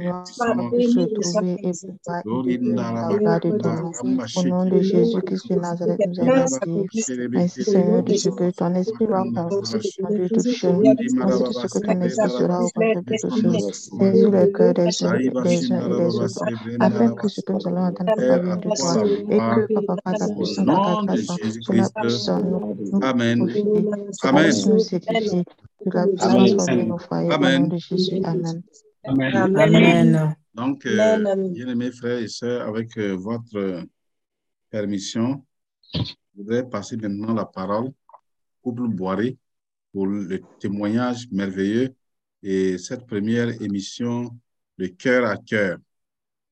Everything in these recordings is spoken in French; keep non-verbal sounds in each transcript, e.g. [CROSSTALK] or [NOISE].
se trouver et la. Au nom de Jésus-Christ de Nazareth, nous allons dire, ainsi Seigneur, de ce que ton esprit va conduire toutes choses, ainsi de ce que ton esprit sera au contrôle de toutes choses. Saisis le cœur des uns, et des autres, afin que ce que nous allons entendre de toi, et que, papa, par ta puissance, ta grâce, puisse nous, nous Amen. cela puisse nous édifier, que Amen. Amen. Amen. Donc, euh, bien-aimés frères et sœurs, avec euh, votre permission, je voudrais passer maintenant la parole au couple Boiré pour le témoignage merveilleux et cette première émission de cœur à cœur.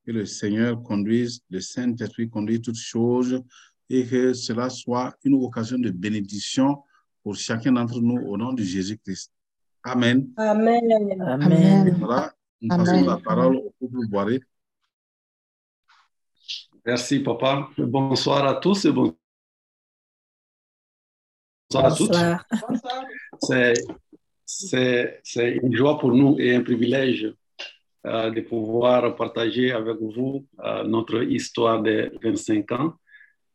Que le Seigneur conduise, le Saint-Esprit conduise toutes choses et que cela soit une occasion de bénédiction pour chacun d'entre nous au nom de Jésus-Christ. Amen. Amen. Amen. Voilà, nous Amen. passons la parole au couple Boiré. Merci, papa. Bonsoir à tous et bonsoir à toutes. Bonsoir. C'est, c'est, c'est une joie pour nous et un privilège euh, de pouvoir partager avec vous euh, notre histoire des 25 ans.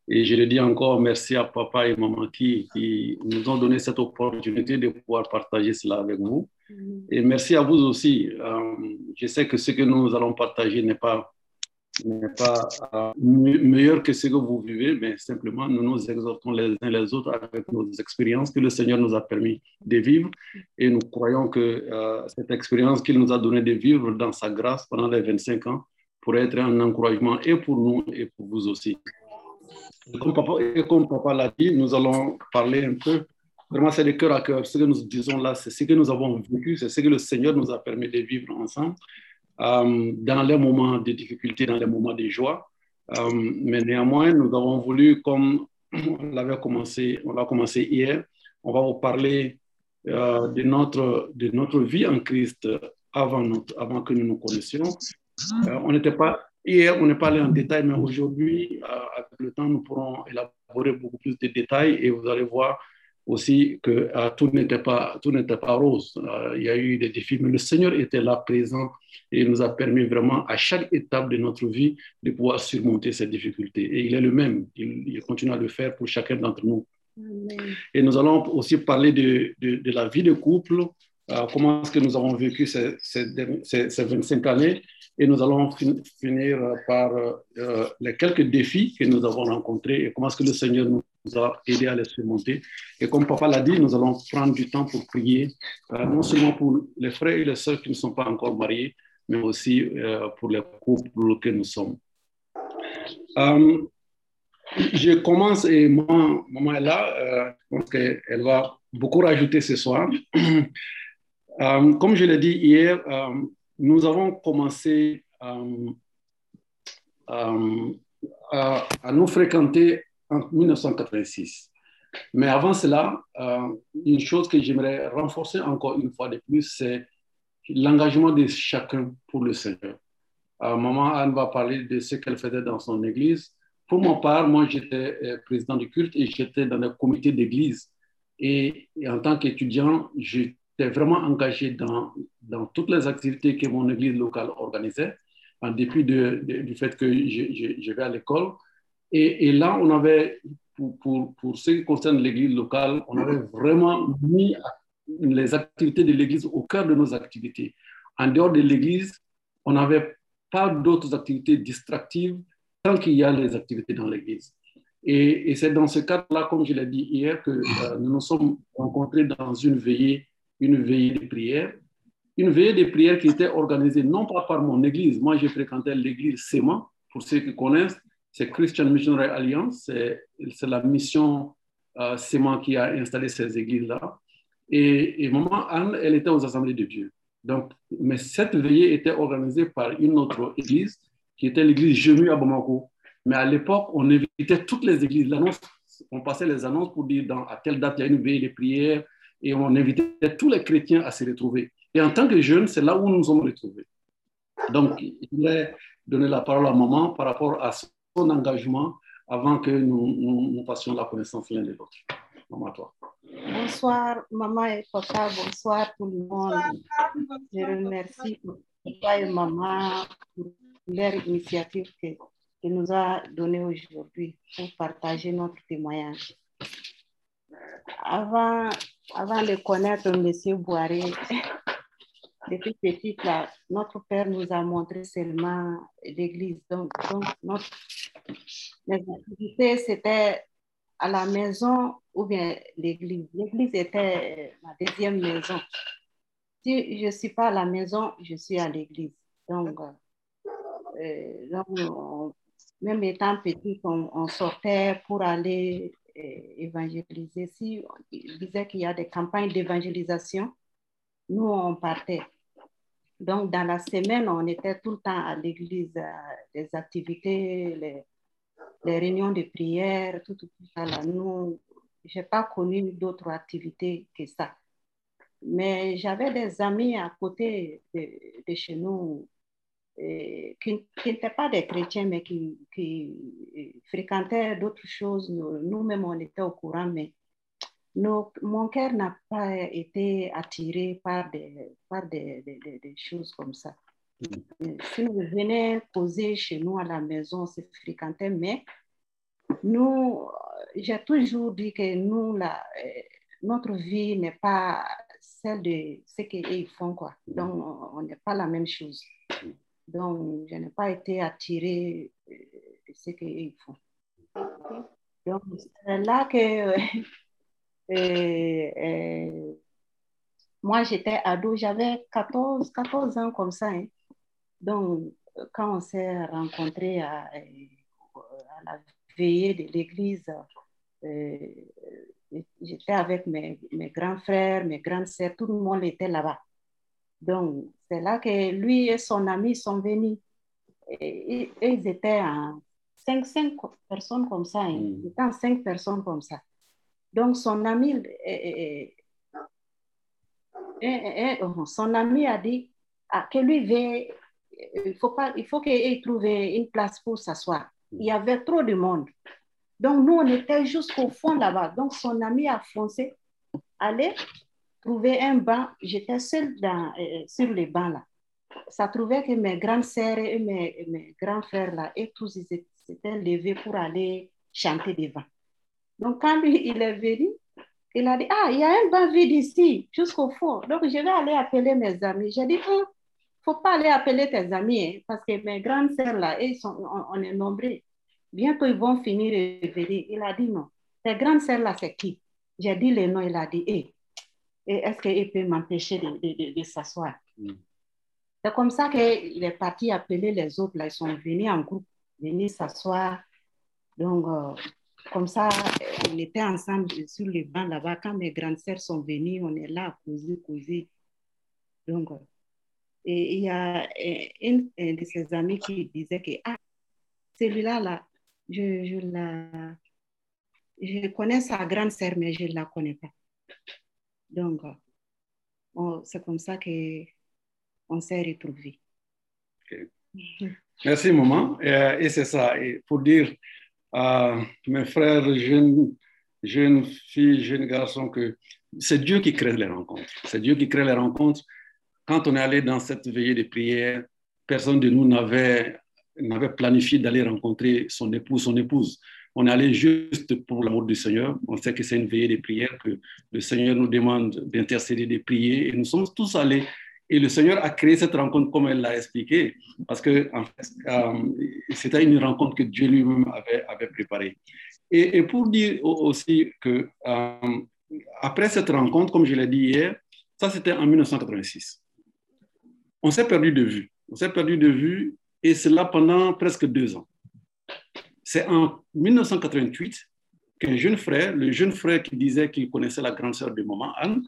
Et je le dis encore, merci à papa et maman qui, qui nous ont donné cette opportunité de pouvoir partager cela avec vous. Et merci à vous aussi. Euh, je sais que ce que nous allons partager n'est pas, pas euh, me- meilleur que ce que vous vivez, mais simplement nous nous exhortons les uns les autres avec nos expériences que le Seigneur nous a permis de vivre. Et nous croyons que euh, cette expérience qu'il nous a donné de vivre dans sa grâce pendant les 25 ans pourrait être un encouragement et pour nous et pour vous aussi. Et comme papa l'a dit, nous allons parler un peu Vraiment, c'est de cœur à cœur. Ce que nous disons là, c'est ce que nous avons vécu, c'est ce que le Seigneur nous a permis de vivre ensemble euh, dans les moments de difficulté, dans les moments de joie. Euh, mais néanmoins, nous avons voulu, comme on l'avait commencé, on l'a commencé hier, on va vous parler euh, de, notre, de notre vie en Christ avant, notre, avant que nous nous connaissions. On n'était pas, hier, on n'est pas allé en détail, mais aujourd'hui, avec le temps, nous pourrons élaborer beaucoup plus de détails et vous allez voir aussi que euh, tout n'était pas tout n'était pas rose. Euh, il y a eu des défis, mais le Seigneur était là présent et il nous a permis vraiment à chaque étape de notre vie de pouvoir surmonter ces difficultés. Et il est le même. Il, il continue à le faire pour chacun d'entre nous. Et nous allons aussi parler de, de, de la vie de couple, euh, comment est-ce que nous avons vécu ces, ces, ces, ces 25 années. Et nous allons fin, finir par euh, les quelques défis que nous avons rencontrés et comment est-ce que le Seigneur nous a aidé à les surmonter. Et comme papa l'a dit, nous allons prendre du temps pour prier, euh, non seulement pour les frères et les sœurs qui ne sont pas encore mariés, mais aussi euh, pour les couples que nous sommes. Euh, je commence et maman, maman est là, je pense qu'elle va beaucoup rajouter ce soir. Comme je l'ai dit hier, nous avons commencé à nous fréquenter en 1986. Mais avant cela, euh, une chose que j'aimerais renforcer encore une fois de plus, c'est l'engagement de chacun pour le Seigneur. Euh, maman Anne va parler de ce qu'elle faisait dans son église. Pour mon part, moi, j'étais euh, président du culte et j'étais dans le comité d'église. Et, en tant qu'étudiant, j'étais vraiment engagé dans, dans toutes les activités que mon église locale organisait, en dépit de, du fait que je, je, je vais à l'école. Et, là, on avait, pour, pour, pour ce qui concerne l'église locale, on avait vraiment mis les activités de l'église au cœur de nos activités. En dehors de l'église, on n'avait pas d'autres activités distractives tant qu'il y a les activités dans l'église. Et, c'est dans ce cadre-là, comme je l'ai dit hier, que euh, nous nous sommes rencontrés dans une veillée, une veillée de prière. Une veillée de prière qui était organisée non pas par mon église. Moi, j'ai fréquenté l'église SEMA, pour ceux qui connaissent c'est Christian Missionary Alliance, c'est la mission euh, SEMA qui a installé ces églises-là. Et, maman Anne, elle était aux Assemblées de Dieu. Donc, mais cette veillée était organisée par une autre église, qui était l'église Jemu à Bamako. Mais à l'époque, on invitait toutes les églises. On passait les annonces pour dire à telle date il y a une veillée de prière, et on invitait tous les chrétiens à se retrouver. Et en tant que jeunes, c'est là où nous nous sommes retrouvés. Donc, je voulais donner la parole à maman par rapport à son engagement avant que nous, passions la connaissance l'un de l'autre. Maman, toi. Bonsoir, maman et papa. Bonsoir tout le monde. Je remercie papa et maman pour leur initiative que, que nous a donnée aujourd'hui pour partager notre témoignage. Avant, avant de connaître M. Boiré, depuis petite, là, notre père nous a montré seulement l'église. Donc, donc notre, activité, c'était à la maison ou bien l'église. L'église était ma deuxième maison. Si je ne suis pas à la maison, je suis à l'église. Donc, euh, donc même étant petite, on, sortait pour aller euh, évangéliser. Si il disait qu'il y a des campagnes d'évangélisation, nous, on partait. Donc, dans la semaine, on était tout le temps à l'église, les activités, les, réunions de prière, tout, tout, ça. Là. Nous, je n'ai pas connu d'autres activités que ça. Mais j'avais des amis à côté de, chez nous qui, qui n'étaient pas des chrétiens, mais qui, qui fréquentaient d'autres choses. Nous-mêmes, on était au courant, mais mon cœur n'a pas été attiré par des, par des, des, choses comme ça. Mm. Si nous venions poser chez nous à la maison, c'est fréquenté, mais nous, j'ai toujours dit que nous, la, notre vie n'est pas celle de ce qu'ils font, quoi. Mm. Donc, on n'est pas la même chose. Donc, je n'ai pas été attirée de ce qu'ils font. Donc, c'est là que [LAUGHS] Moi, j'étais ado, j'avais 14, 14 ans comme ça. Hein. Donc, quand on s'est rencontrés à, à, la veillée de l'église, euh, j'étais avec mes, mes, grands frères, mes grandes sœurs, tout le monde était là-bas. Donc, c'est là que lui et son ami sont venus. Et, ils étaient en 5, 5 personnes comme ça. Hein. Mm. Ils étaient en 5 personnes comme ça. Donc, son ami, son ami a dit ah, que lui il faut, pas, il faut qu'il trouve une place pour s'asseoir. Il y avait trop de monde. Donc, nous, on était jusqu'au fond là-bas. Donc, son ami a foncé, allait trouver un banc. J'étais seule euh, sur les bancs là. Ça trouvait que mes grandes sœurs et mes, mes grands frères là, et tous, ils s'étaient levés pour aller chanter devant. Donc, quand lui, il est venu, il a dit, ah, il y a un banc vide ici, jusqu'au fond. Donc, je vais aller appeler mes amis. J'ai dit, il ne faut pas aller appeler tes amis, hein, parce que mes grandes sœurs, là, sont, on, est nombreux. Bientôt, ils vont finir et venir. Il a dit, non. Tes grandes sœurs, là, c'est qui? J'ai dit les noms, il a dit, hé, est-ce qu'il peut m'empêcher de, de, de, s'asseoir? Mm. C'est comme ça qu'il est parti appeler les autres, là, ils sont venus en groupe, venir s'asseoir. Donc, euh, comme ça, on était ensemble sur le banc là-bas. Quand mes grandes sœurs sont venues, on est là à causer, causer. Donc, et il y a une, de ses amis qui disait que ah, celui-là, là, je, la, je connais sa grande sœur, mais je ne la connais pas. Donc, c'est comme ça qu'on s'est retrouvés. Merci, maman. Et, c'est ça. Pour dire à mes frères, jeunes, jeunes filles, jeunes garçons, que c'est Dieu qui crée les rencontres. C'est Dieu qui crée les rencontres. Quand on est allé dans cette veillée de prière, personne de nous n'avait planifié d'aller rencontrer son épouse, son épouse. On est allé juste pour l'amour du Seigneur. On sait que c'est une veillée de prière, que le Seigneur nous demande d'intercéder, de prier. Et nous sommes tous allés et le Seigneur a créé cette rencontre comme elle l'a expliqué, parce que euh, c'était une rencontre que Dieu lui-même avait, avait préparée. Et, pour dire aussi que euh, après cette rencontre, comme je l'ai dit hier, ça c'était en 1986. On s'est perdu de vue. On s'est perdu de vue et cela pendant presque deux ans. C'est en 1988 qu'un jeune frère, le jeune frère qui disait qu'il connaissait la grande sœur de maman Anne,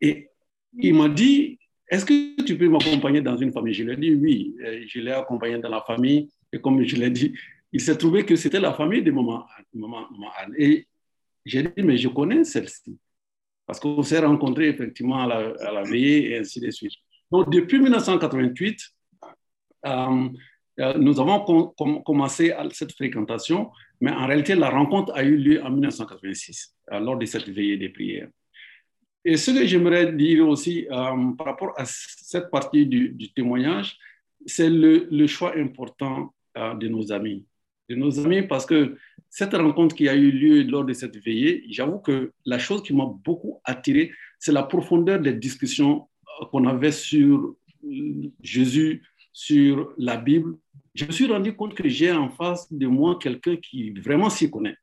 et il m'a dit, est-ce que tu peux m'accompagner dans une famille? Je lui ai dit oui. Je l'ai accompagné dans la famille. Et comme je l'ai dit, il s'est trouvé que c'était la famille de maman, maman, Anne. Et j'ai dit, mais je connais celle-ci. Parce qu'on s'est rencontrés effectivement à la, veillée et ainsi de suite. Donc, depuis 1988, euh, euh, nous avons commencé cette fréquentation, mais en réalité, la rencontre a eu lieu en 1986, lors de cette veillée des prières. Et ce que j'aimerais dire aussi euh, par rapport à cette partie du, témoignage, c'est le, choix important euh, de nos amis. De nos amis, parce que cette rencontre qui a eu lieu lors de cette veillée, j'avoue que la chose qui m'a beaucoup attiré, c'est la profondeur des discussions euh, qu'on avait sur Jésus, sur la Bible. Je me suis rendu compte que j'ai en face de moi quelqu'un qui vraiment s'y connaît.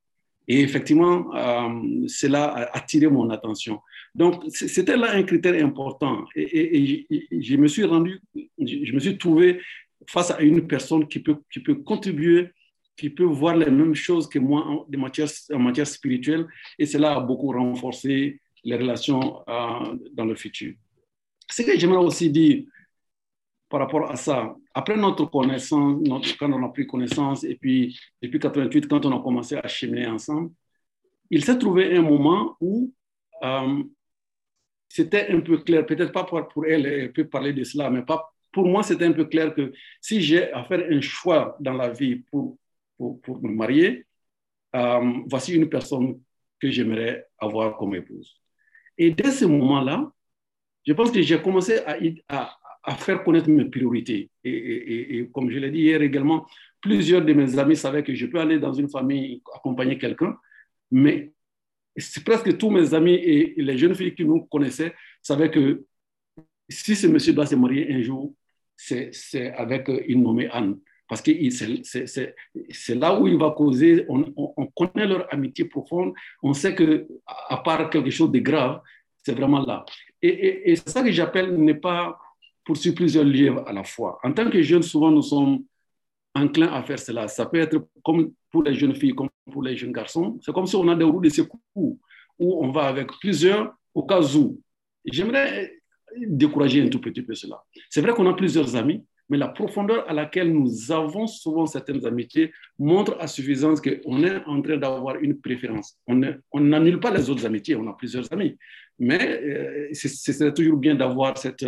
Et effectivement, euh, cela a attiré mon attention. Donc, c'était là un critère important. Et, je me suis rendu, je me suis trouvé face à une personne qui peut, contribuer, qui peut voir les mêmes choses que moi en, matière, en matière spirituelle. Et cela a beaucoup renforcé les relations euh, dans le futur. Ce que j'aimerais aussi dire par rapport à ça, après notre connaissance, quand on a pris connaissance, et puis depuis 88, quand on a commencé à cheminer ensemble, il s'est trouvé un moment où euh, c'était un peu clair, peut-être pas pour, elle, elle peut parler de cela, mais pour moi, c'était un peu clair que si j'ai à faire un choix dans la vie pour, pour, me marier, euh, voici une personne que j'aimerais avoir comme épouse. Et dès ce moment-là, je pense que j'ai commencé à, à faire connaître mes priorités. Et, comme je l'ai dit hier également, plusieurs de mes amis savaient que je peux aller dans une famille accompagner quelqu'un, mais presque tous mes amis et les jeunes filles qui nous connaissaient savaient que si ce monsieur doit se marier un jour, c'est avec une nommée Anne. Parce que c'est là où il va causer, on, on, connaît leur amitié profonde, on sait que à part quelque chose de grave, c'est vraiment là. Et, et c'est ça que j'appelle ne pas poursuivre plusieurs livres à la fois. En tant que jeunes, souvent, nous sommes enclins à faire cela. Ça peut être comme pour les jeunes filles, comme pour les jeunes garçons. C'est comme si on a des roues de secours où on va avec plusieurs au cas où. J'aimerais décourager un tout petit peu cela. C'est vrai qu'on a plusieurs amis, mais la profondeur à laquelle nous avons souvent certaines amitiés montre à suffisance qu'on est en train d'avoir une préférence. On n'annule pas les autres amitiés, on a plusieurs amis, mais euh, c'est toujours bien d'avoir cette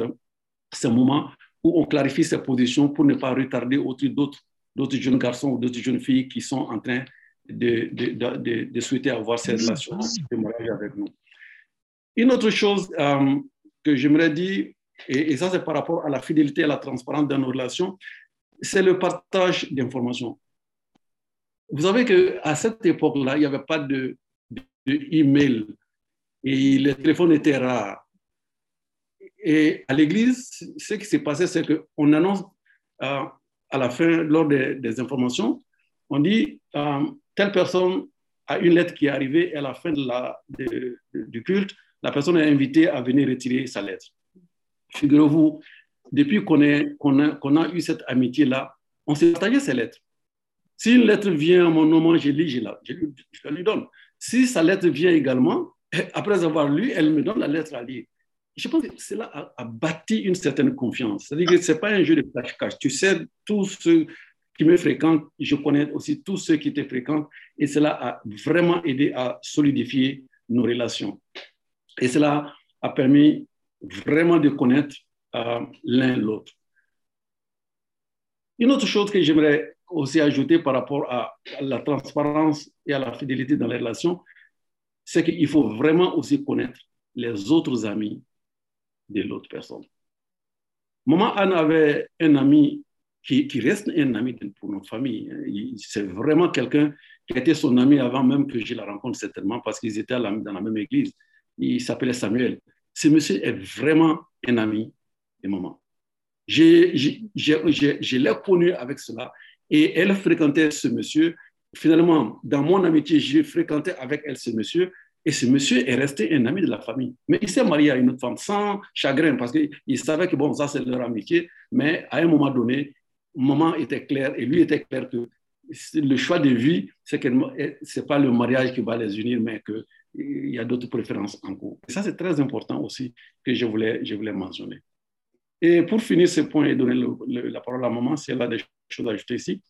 un moment où on clarifie ses positions pour ne pas retarder d'autres, d'autres jeunes garçons ou d'autres jeunes filles qui sont en train de, de, de, souhaiter avoir cette relation de mariage avec nous. Une autre chose euh, que j'aimerais dire, et, et ça c'est par rapport à la fidélité et à la transparence dans nos relations, c'est le partage d'informations. Vous savez qu'à cette époque-là, il n'y avait pas de, de email et les téléphones étaient rares. Et à l'église, ce qui s'est passé, c'est qu'on annonce euh, à la fin, lors des, informations, on dit euh, telle personne a une lettre qui est arrivée et à la fin du culte, la personne est invitée à venir retirer sa lettre. Figurez-vous, depuis qu'on a, eu cette amitié-là, on s'est partagé ces lettres. Si une lettre vient à mon nom, je lis, je la lui donne. Si sa lettre vient également, [LAUGHS] après avoir lu, elle me donne la lettre à lire je pense que cela a, bâti une certaine confiance. C'est-à-dire que ce n'est pas un jeu de cache-cache. Tu sais, tous ceux qui me fréquentent, je connais aussi tous ceux qui te fréquentent, et cela a vraiment aidé à solidifier nos relations. Et cela a permis vraiment de connaître euh, l'un l'autre. Une autre chose que j'aimerais aussi ajouter par rapport à, la transparence et à la fidélité dans les relations, c'est qu'il faut vraiment aussi connaître les autres amis de l'autre personne. Maman Anne avait un ami qui, reste un ami pour notre famille. C'est vraiment quelqu'un qui était son ami avant même que je la rencontre certainement parce qu'ils étaient dans la même église. Il s'appelait Samuel. Ce monsieur est vraiment un ami de maman. Je l'ai connu avec cela et elle fréquentait ce monsieur. Finalement, dans mon amitié, j'ai fréquenté avec elle ce monsieur et ce monsieur est resté un ami de la famille. Mais il s'est marié à une autre femme sans chagrin parce qu'il savait que bon, ça c'est leur amitié. Mais à un moment donné, maman était clair et lui était clair que le choix de vie, c'est que c'est pas le mariage qui va les unir, mais qu'il y a d'autres préférences en cours. Et ça, c'est très important aussi que je voulais, je voulais mentionner. Et pour finir ce point et donner la parole à maman, c'est là des choses à ajouter ici.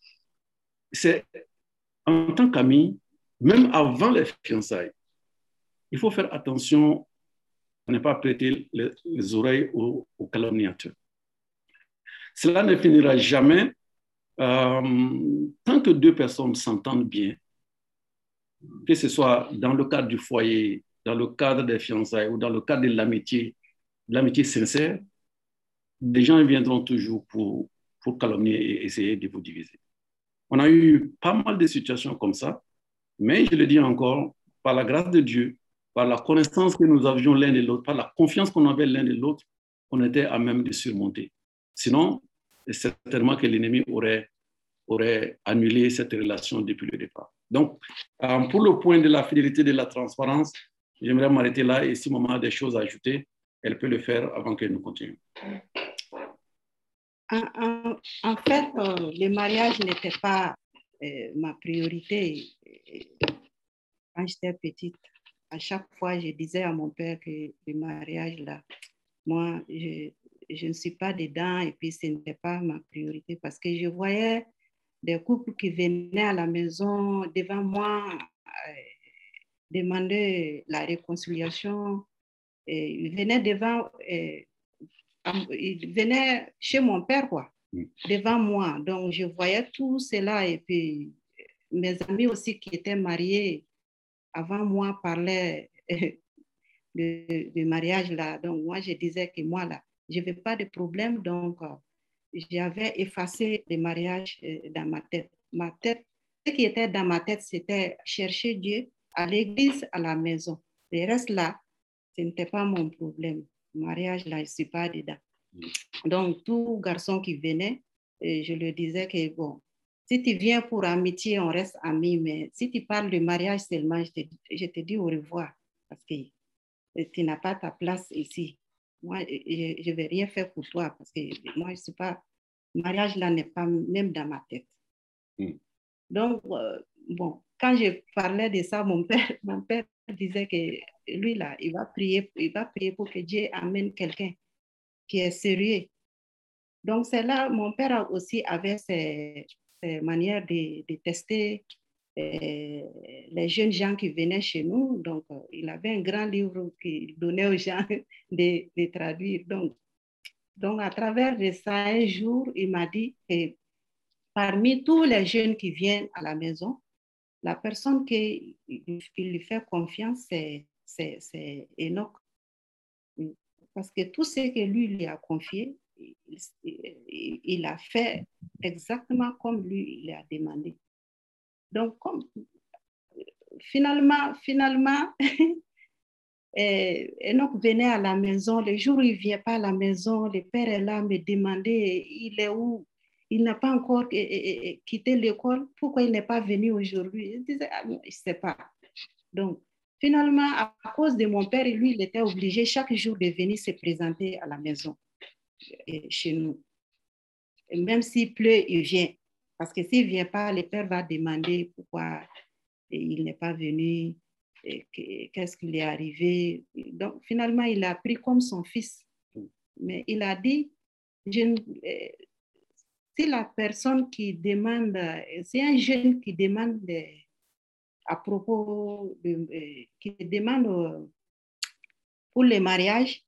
C'est en tant qu'ami, même avant les fiançailles, il faut faire attention à ne pas prêter les, oreilles aux, calomniateurs. Cela ne finira jamais euh, tant que deux personnes s'entendent bien, que ce soit dans le cadre du foyer dans le cadre des fiançailles ou dans le cadre de l'amitié, l'amitié sincère, des gens viendront toujours pour, pour calomnier et essayer de vous diviser. On a eu pas mal de situations comme ça, mais je le dis encore, par la grâce de Dieu, par la connaissance que nous avions l'un de l'autre, par la confiance qu'on avait l'un de l'autre, on était à même de surmonter. Sinon, certainement que l'ennemi aurait, annulé cette relation depuis le départ. Donc, euh, pour le point de la fidélité, de la transparence, j'aimerais m'arrêter là et si maman a des choses à ajouter, elle peut le faire avant que nous continuions. En, fait, euh, le mariage n'était pas euh, ma priorité quand j'étais petite. À chaque fois, je disais à mon père que le mariage, là, moi, je, je ne suis pas dedans et puis ce n'était pas ma priorité parce que je voyais des couples qui venaient à la maison devant moi euh, demander la réconciliation. Et ils venaient devant, euh, ils venaient chez mon père, quoi, mm. devant moi. Donc, je voyais tout cela et puis mes amis aussi qui étaient mariés avant moi parlaient de, mariage là. Donc, moi, je disais que moi, là, je n'avais pas de problème. Donc, euh, j'avais effacé les mariages euh, dans ma tête. Ma tête, ce qui était dans ma tête, c'était chercher Dieu à l'église, à la maison. Le reste là, ce n'était pas mon problème. mariage là, je ne suis pas dedans. Mm. Donc, tout garçon qui venait, euh, je lui disais que bon, si tu viens pour amitié, on reste amis, mais si tu parles de mariage seulement, je te, je te dis au revoir parce que tu n'as pas ta place ici. Moi, je ne vais rien faire pour toi parce que moi, je ne suis pas. Le mariage là n'est pas même dans ma tête. Hmm. Donc, euh, bon, quand je parlais de ça, mon père, [LAUGHS] mon père disait que lui là, il va prier, il va prier pour que Dieu amène quelqu'un qui est sérieux. Donc, c'est là, mon père aussi avait ses, ses manières de, de tester euh, les jeunes gens qui venaient chez nous. Donc, euh, il avait un grand livre qu'il donnait aux gens [LAUGHS] de, traduire. Donc, donc, à travers de ça, un jour, il m'a dit que parmi tous les jeunes qui viennent à la maison, la personne qui lui fait confiance, c'est Enoch. Parce que tout ce que lui lui a confié, il, a fait exactement comme lui il a demandé. Donc, comme, finalement, finalement, [LAUGHS] eh, Enoch venait à la maison. Le jour où il ne vient pas à la maison, le père est là, me demandait, il est où? Il n'a pas encore eh, eh, quitté l'école. Pourquoi il n'est pas venu aujourd'hui? Il disait, ah, je ne sais pas. Donc, finalement, à cause de mon père, lui, il était obligé chaque jour de venir se présenter à la maison, chez nous. Même s'il pleut, il vient. Parce que s'il ne vient pas, le père va demander pourquoi il n'est pas venu, qu'est-ce qui est arrivé. Donc, finalement, il a pris comme son fils. Mais il a dit, je, euh, si la personne qui demande, c'est un jeune qui demande à propos, de, euh, qui demande euh, pour le mariage,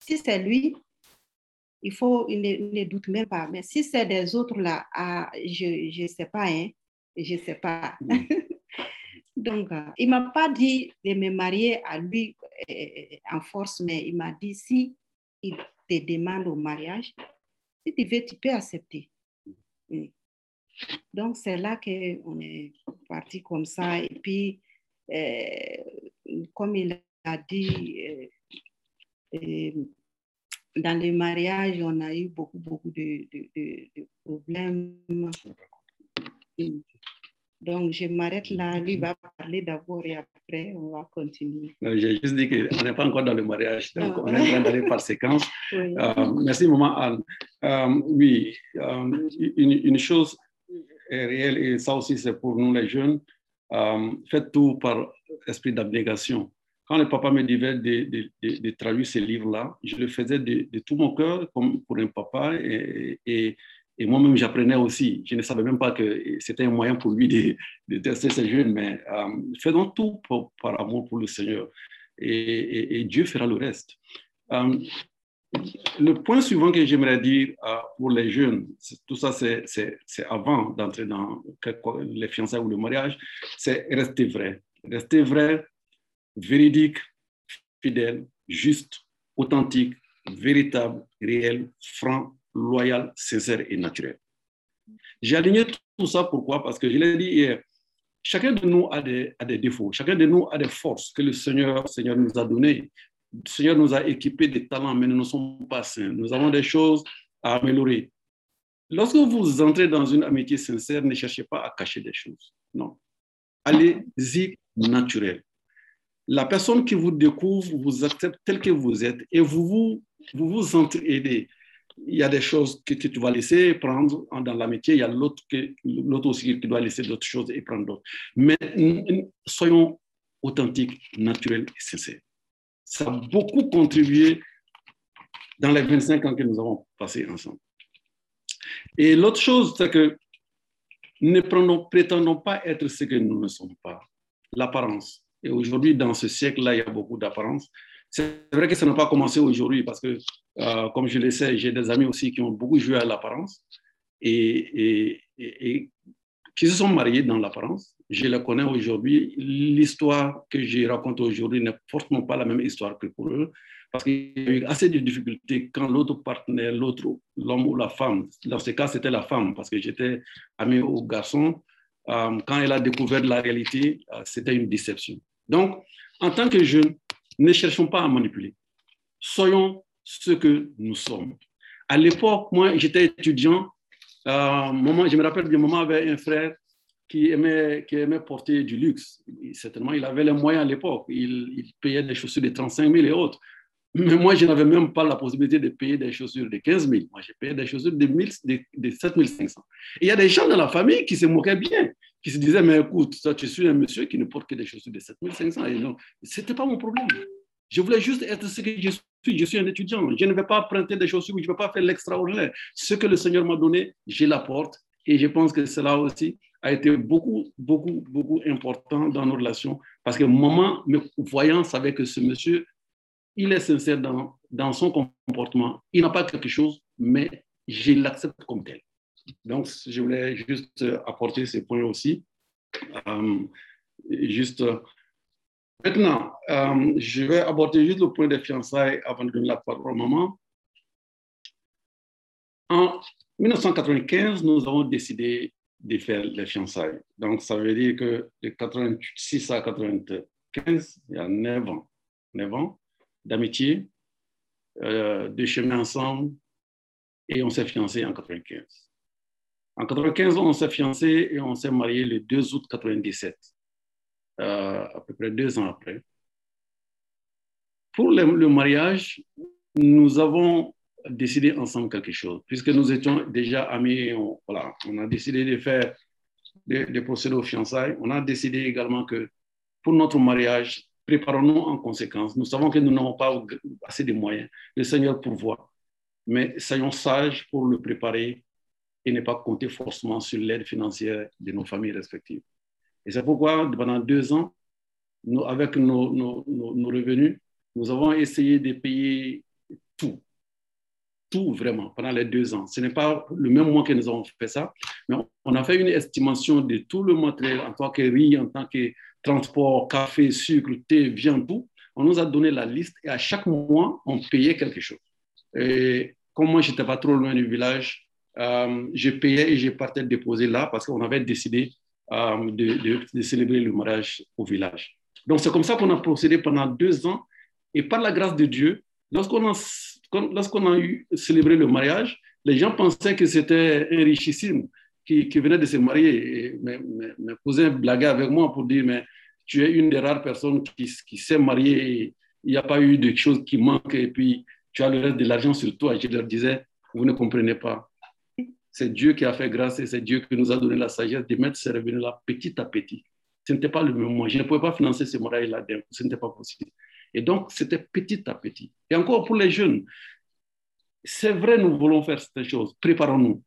si c'est lui, il faut, il ne, doute même pas. Mais si c'est des autres là, ah, je ne sais pas, hein, je ne sais pas. [LAUGHS] Donc, euh, il ne m'a pas dit de me marier à lui euh, en force, mais il m'a dit si il te demande au mariage, si tu veux, tu peux accepter. Donc, c'est là qu'on est parti comme ça. Et puis, euh, comme il a dit, dans les mariages, on a eu beaucoup, beaucoup de, de, problèmes. Donc, je m'arrête là. Lui va parler d'abord et après, on va continuer. J'ai juste dit qu'on n'est pas encore dans le mariage, donc ah. on est en train d'aller par séquence. [LAUGHS] Euh, merci, maman Anne. Euh, oui, euh, une, une, chose est réelle, et ça aussi, c'est pour nous les jeunes. faites tout par esprit d'abnégation quand le papa me disait de, traduire ces livres-là, je le faisais de, tout mon cœur, comme pour un papa, et, moi-même j'apprenais aussi. Je ne savais même pas que c'était un moyen pour lui de, tester ces jeunes, mais euh, faisons tout par amour pour le Seigneur, et, Dieu fera le reste. Euh, le point suivant que j'aimerais dire euh, pour les jeunes, tout ça c'est avant d'entrer dans les fiançailles ou le mariage, c'est rester vrai. Rester vrai véridique, fidèle, juste, authentique, véritable, réel, franc, loyal, sincère et naturel. J'ai aligné tout ça pourquoi? Parce que je l'ai dit hier, chacun de nous a des, a des, défauts, chacun de nous a des forces que le Seigneur, Seigneur nous a données. Le Seigneur nous a équipés des talents, mais nous ne sommes pas saints. Nous avons des choses à améliorer. Lorsque vous entrez dans une amitié sincère, ne cherchez pas à cacher des choses. Non. Allez-y naturel. La personne qui vous découvre vous accepte tel que vous êtes et vous vous, vous, vous. Il y a des choses que, tu vas laisser prendre dans l'amitié, il y a l'autre aussi qui doit laisser d'autres choses et prendre d'autres. Mais soyons authentiques, naturels et sincères. Ça a beaucoup contribué dans les 25 ans que nous avons passés ensemble. Et l'autre chose, c'est que ne prétendons pas être ce que nous ne sommes pas. L'apparence. Et aujourd'hui, dans ce siècle-là, il y a beaucoup d'apparence. C'est vrai que ça n'a pas commencé aujourd'hui parce que, euh, comme je le sais, j'ai des amis aussi qui ont beaucoup joué à l'apparence et, et, qui se sont mariés dans l'apparence. Je les connais aujourd'hui. L'histoire que je raconte aujourd'hui n'est forcément pas la même histoire que pour eux parce qu'il y a eu assez de difficultés quand l'autre partenaire, l'autre, l'homme ou la femme, dans ce cas c'était la femme, parce que j'étais ami au garçon, euh, quand elle a découvert la réalité, euh, c'était une déception. Donc, en tant que jeunes, ne cherchons pas à manipuler. Soyons ce que nous sommes. À l'époque, moi, j'étais étudiant. Euh, je me rappelle bien, maman avait un frère qui aimait, porter du luxe. certainement, il avait les moyens à l'époque. Il, payait des chaussures de 35 000 et autres. Mais moi, je n'avais même pas la possibilité de payer des chaussures de 15 000. Moi, j'ai payé des chaussures de, de, de 7 500. Et il y a des gens dans la famille qui se moquaient bien, qui se disaient, mais écoute, toi, tu suis un monsieur qui ne porte que des chaussures de 7 500. Et non, ce n'était pas mon problème. Je voulais juste être ce que je suis. Je suis un étudiant. Je ne vais pas prêter des chaussures, je ne vais pas faire l'extraordinaire. Ce que le Seigneur m'a donné, je l'apporte. Et je pense que cela aussi a été beaucoup, beaucoup, beaucoup important dans nos relations. Parce que maman, me voyant, savait que ce monsieur il est sincère dans, dans son comportement. Il n'a pas quelque chose, mais je l'accepte comme tel. Donc, je voulais juste apporter ces points aussi. Euh, juste maintenant, euh, je vais aborder juste le point des fiançailles avant de donner la parole au maman. En 1995, nous avons décidé de faire les fiançailles. Donc, ça veut dire que de 86 à 95, il y a 9 ans. 9 ans d'amitié, euh, de chemin ensemble, et on s'est fiancé en 95. En 95, on s'est fiancé et on s'est marié le 2 août 97, euh, à peu près deux ans après. Pour le, mariage, nous avons décidé ensemble quelque chose, puisque nous étions déjà amis, on, voilà, on a décidé de faire, de, de procéder aux fiançailles. On a décidé également que pour notre mariage, préparons-nous en conséquence. Nous savons que nous n'avons pas assez de moyens. Le Seigneur pourvoit. Mais soyons sages pour le préparer et ne pas compter forcément sur l'aide financière de nos familles respectives. Et c'est pourquoi, pendant deux ans, avec nos, nos, nos, revenus, nous avons essayé de payer tout. Tout vraiment, pendant les deux ans. Ce n'est pas le même mois que nous avons fait ça, mais on a fait une estimation de tout le matériel en tant que riz, en tant que transport, café, sucre, thé, viande, tout. On nous a donné la liste et à chaque mois, on payait quelque chose. Et comme moi, je n'étais pas trop loin du village, euh, je payais et je partais déposer là parce qu'on avait décidé euh, de, célébrer le mariage au village. Donc, c'est comme ça qu'on a procédé pendant deux ans. Et par la grâce de Dieu, lorsqu'on a, lorsqu'on a eu célébré le mariage, les gens pensaient que c'était un richissime qui, qui venait de se marier. Et mes, mes, cousins blaguaient avec moi pour dire, mais tu es une des rares personnes qui, qui s'est mariée et il n'y a pas eu de choses qui manquent et puis tu as le reste de l'argent sur toi. Et je leur disais, vous ne comprenez pas. C'est Dieu qui a fait grâce et c'est Dieu qui nous a donné la sagesse de mettre ces revenus-là petit à petit. Ce n'était pas le même mois. Je ne pouvais pas financer ce mariage-là. Ce n'était pas possible. Et donc, c'était petit à petit. Et encore pour les jeunes, c'est vrai, nous voulons faire cette chose. Préparons-nous.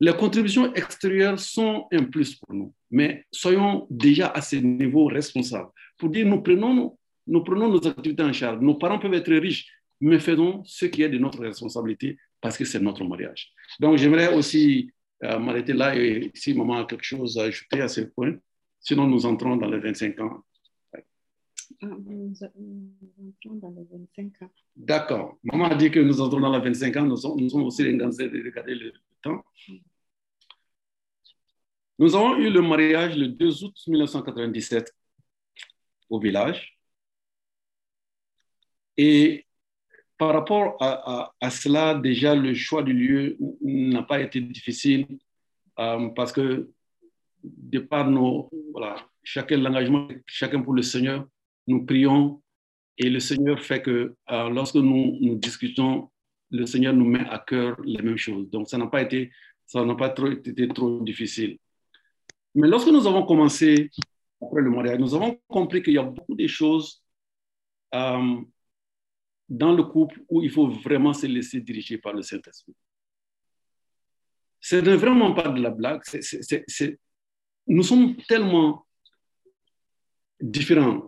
Les contributions extérieures sont un plus pour nous, mais soyons déjà à ce niveau responsables pour dire nous prenons, nous prenons nos activités en charge. Nos parents peuvent être riches, mais faisons ce qui est de notre responsabilité parce que c'est notre mariage. Donc, j'aimerais aussi euh, m'arrêter là et si maman a quelque chose à ajouter à ce point, sinon nous entrons dans les 25 ans. Nous entrons dans les 25 ans. D'accord. Maman a dit que nous entrons dans les 25 ans. Nous sommes, nous sommes aussi engagés de regarder le temps. Nous avons eu le mariage le 2 août 1997 au village. Et par rapport à, cela, déjà, le choix du lieu n'a pas été difficile euh, parce que, de par nos, voilà, chacun l'engagement, chacun pour le Seigneur, nous prions et le Seigneur fait que euh, lorsque nous, nous discutons, le Seigneur nous met à cœur les mêmes choses. Donc, ça n'a pas été, ça n'a pas trop, été trop difficile. Mais lorsque nous avons commencé, après le mariage, nous avons compris qu'il y a beaucoup de choses euh, dans le couple où il faut vraiment se laisser diriger par le Saint-Esprit. Ce n'est vraiment pas de la blague. nous sommes tellement différents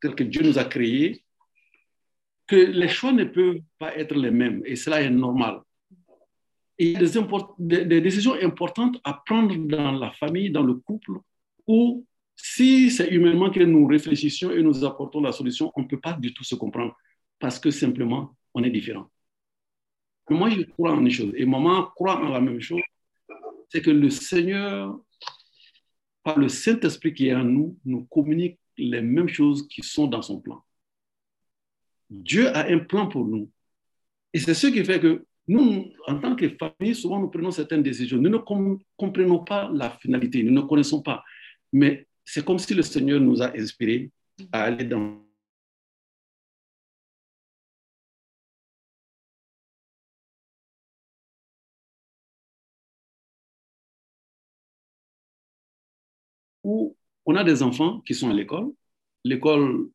tel que Dieu nous a créés que les choix ne peuvent pas être les mêmes et cela est normal. il y a des, décisions importantes à prendre dans la famille, dans le couple, où si c'est humainement que nous réfléchissons et nous apportons la solution, on ne peut pas du tout se comprendre parce que simplement, on est différent. moi, je crois en une chose, et maman croit en la même chose, c'est que le Seigneur, par le Saint-Esprit qui est en nous, nous communique les mêmes choses qui sont dans son plan. Dieu a un plan pour nous. Et c'est ce qui fait que nous, en tant que famille, souvent nous prenons certaines décisions. Nous ne comprenons pas la finalité, nous ne connaissons pas. Mais c'est comme si le Seigneur nous a inspirés à aller dans où on a des enfants qui sont à l'école, l'école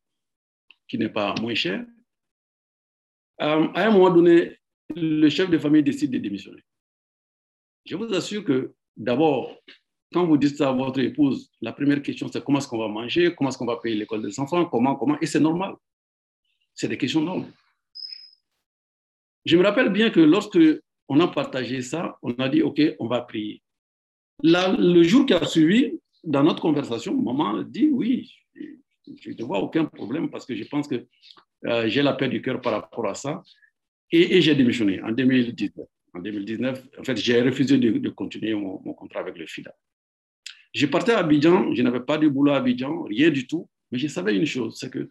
qui n'est pas moins chère. Euh, à un moment donné, le chef de famille décide de démissionner. Je vous assure que d'abord, quand vous dites ça à votre épouse, la première question, c'est comment est-ce qu'on va manger, comment est-ce qu'on va payer l'école des enfants, comment, comment, et c'est normal. C'est des questions normales. Je me rappelle bien que lorsque on a partagé ça, on a dit, OK, on va prier. le jour qui a suivi, dans notre conversation, maman dit, oui, je ne vois aucun problème parce que je pense que euh, j'ai la paix du cœur par rapport à ça. Et, j'ai démissionné en 2019. En 2019, en fait, j'ai refusé de, continuer mon, contrat avec le FIDA. Je partais à Abidjan, je n'avais pas de boulot à Abidjan, rien du tout, mais je savais une chose, c'est que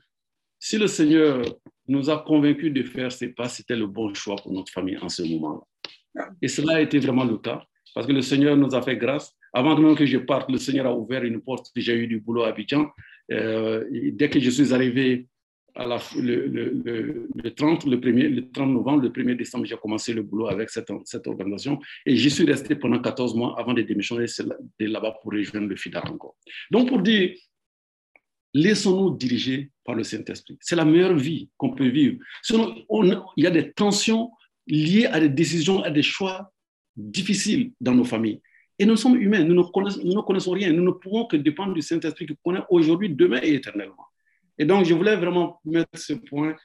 si le Seigneur nous a convaincus de faire ces pas, c'était le bon choix pour notre famille en ce moment-là. Et cela a été vraiment le cas, parce que le Seigneur nous a fait grâce. Avant même que je parte, le Seigneur a ouvert une porte, j'ai eu du boulot à Abidjan. Euh, dès que je suis arrivé le, le, le, 30, le, premier, le 30 novembre, le 1er décembre, j'ai commencé le boulot avec cette, organisation et j'y suis resté pendant 14 mois avant de démissionner là-bas pour rejoindre le FIDA encore. Donc, pour dire, laissons-nous diriger par le Saint-Esprit. C'est la meilleure vie qu'on peut vivre. Sinon, il y a des tensions liées à des décisions, à des choix difficiles dans nos familles. Et nous sommes humains, nous ne connaissons, rien. Nous ne pouvons que dépendre du Saint-Esprit qui connaît aujourd'hui, demain et éternellement. Et donc, je voulais vraiment mettre ce point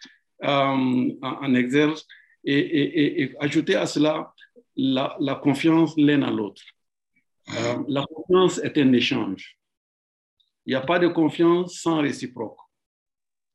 euh, en, exergue et, ajouter à cela la, confiance l'un à l'autre. Euh, la confiance est un échange. Il n'y a pas de confiance sans réciproque.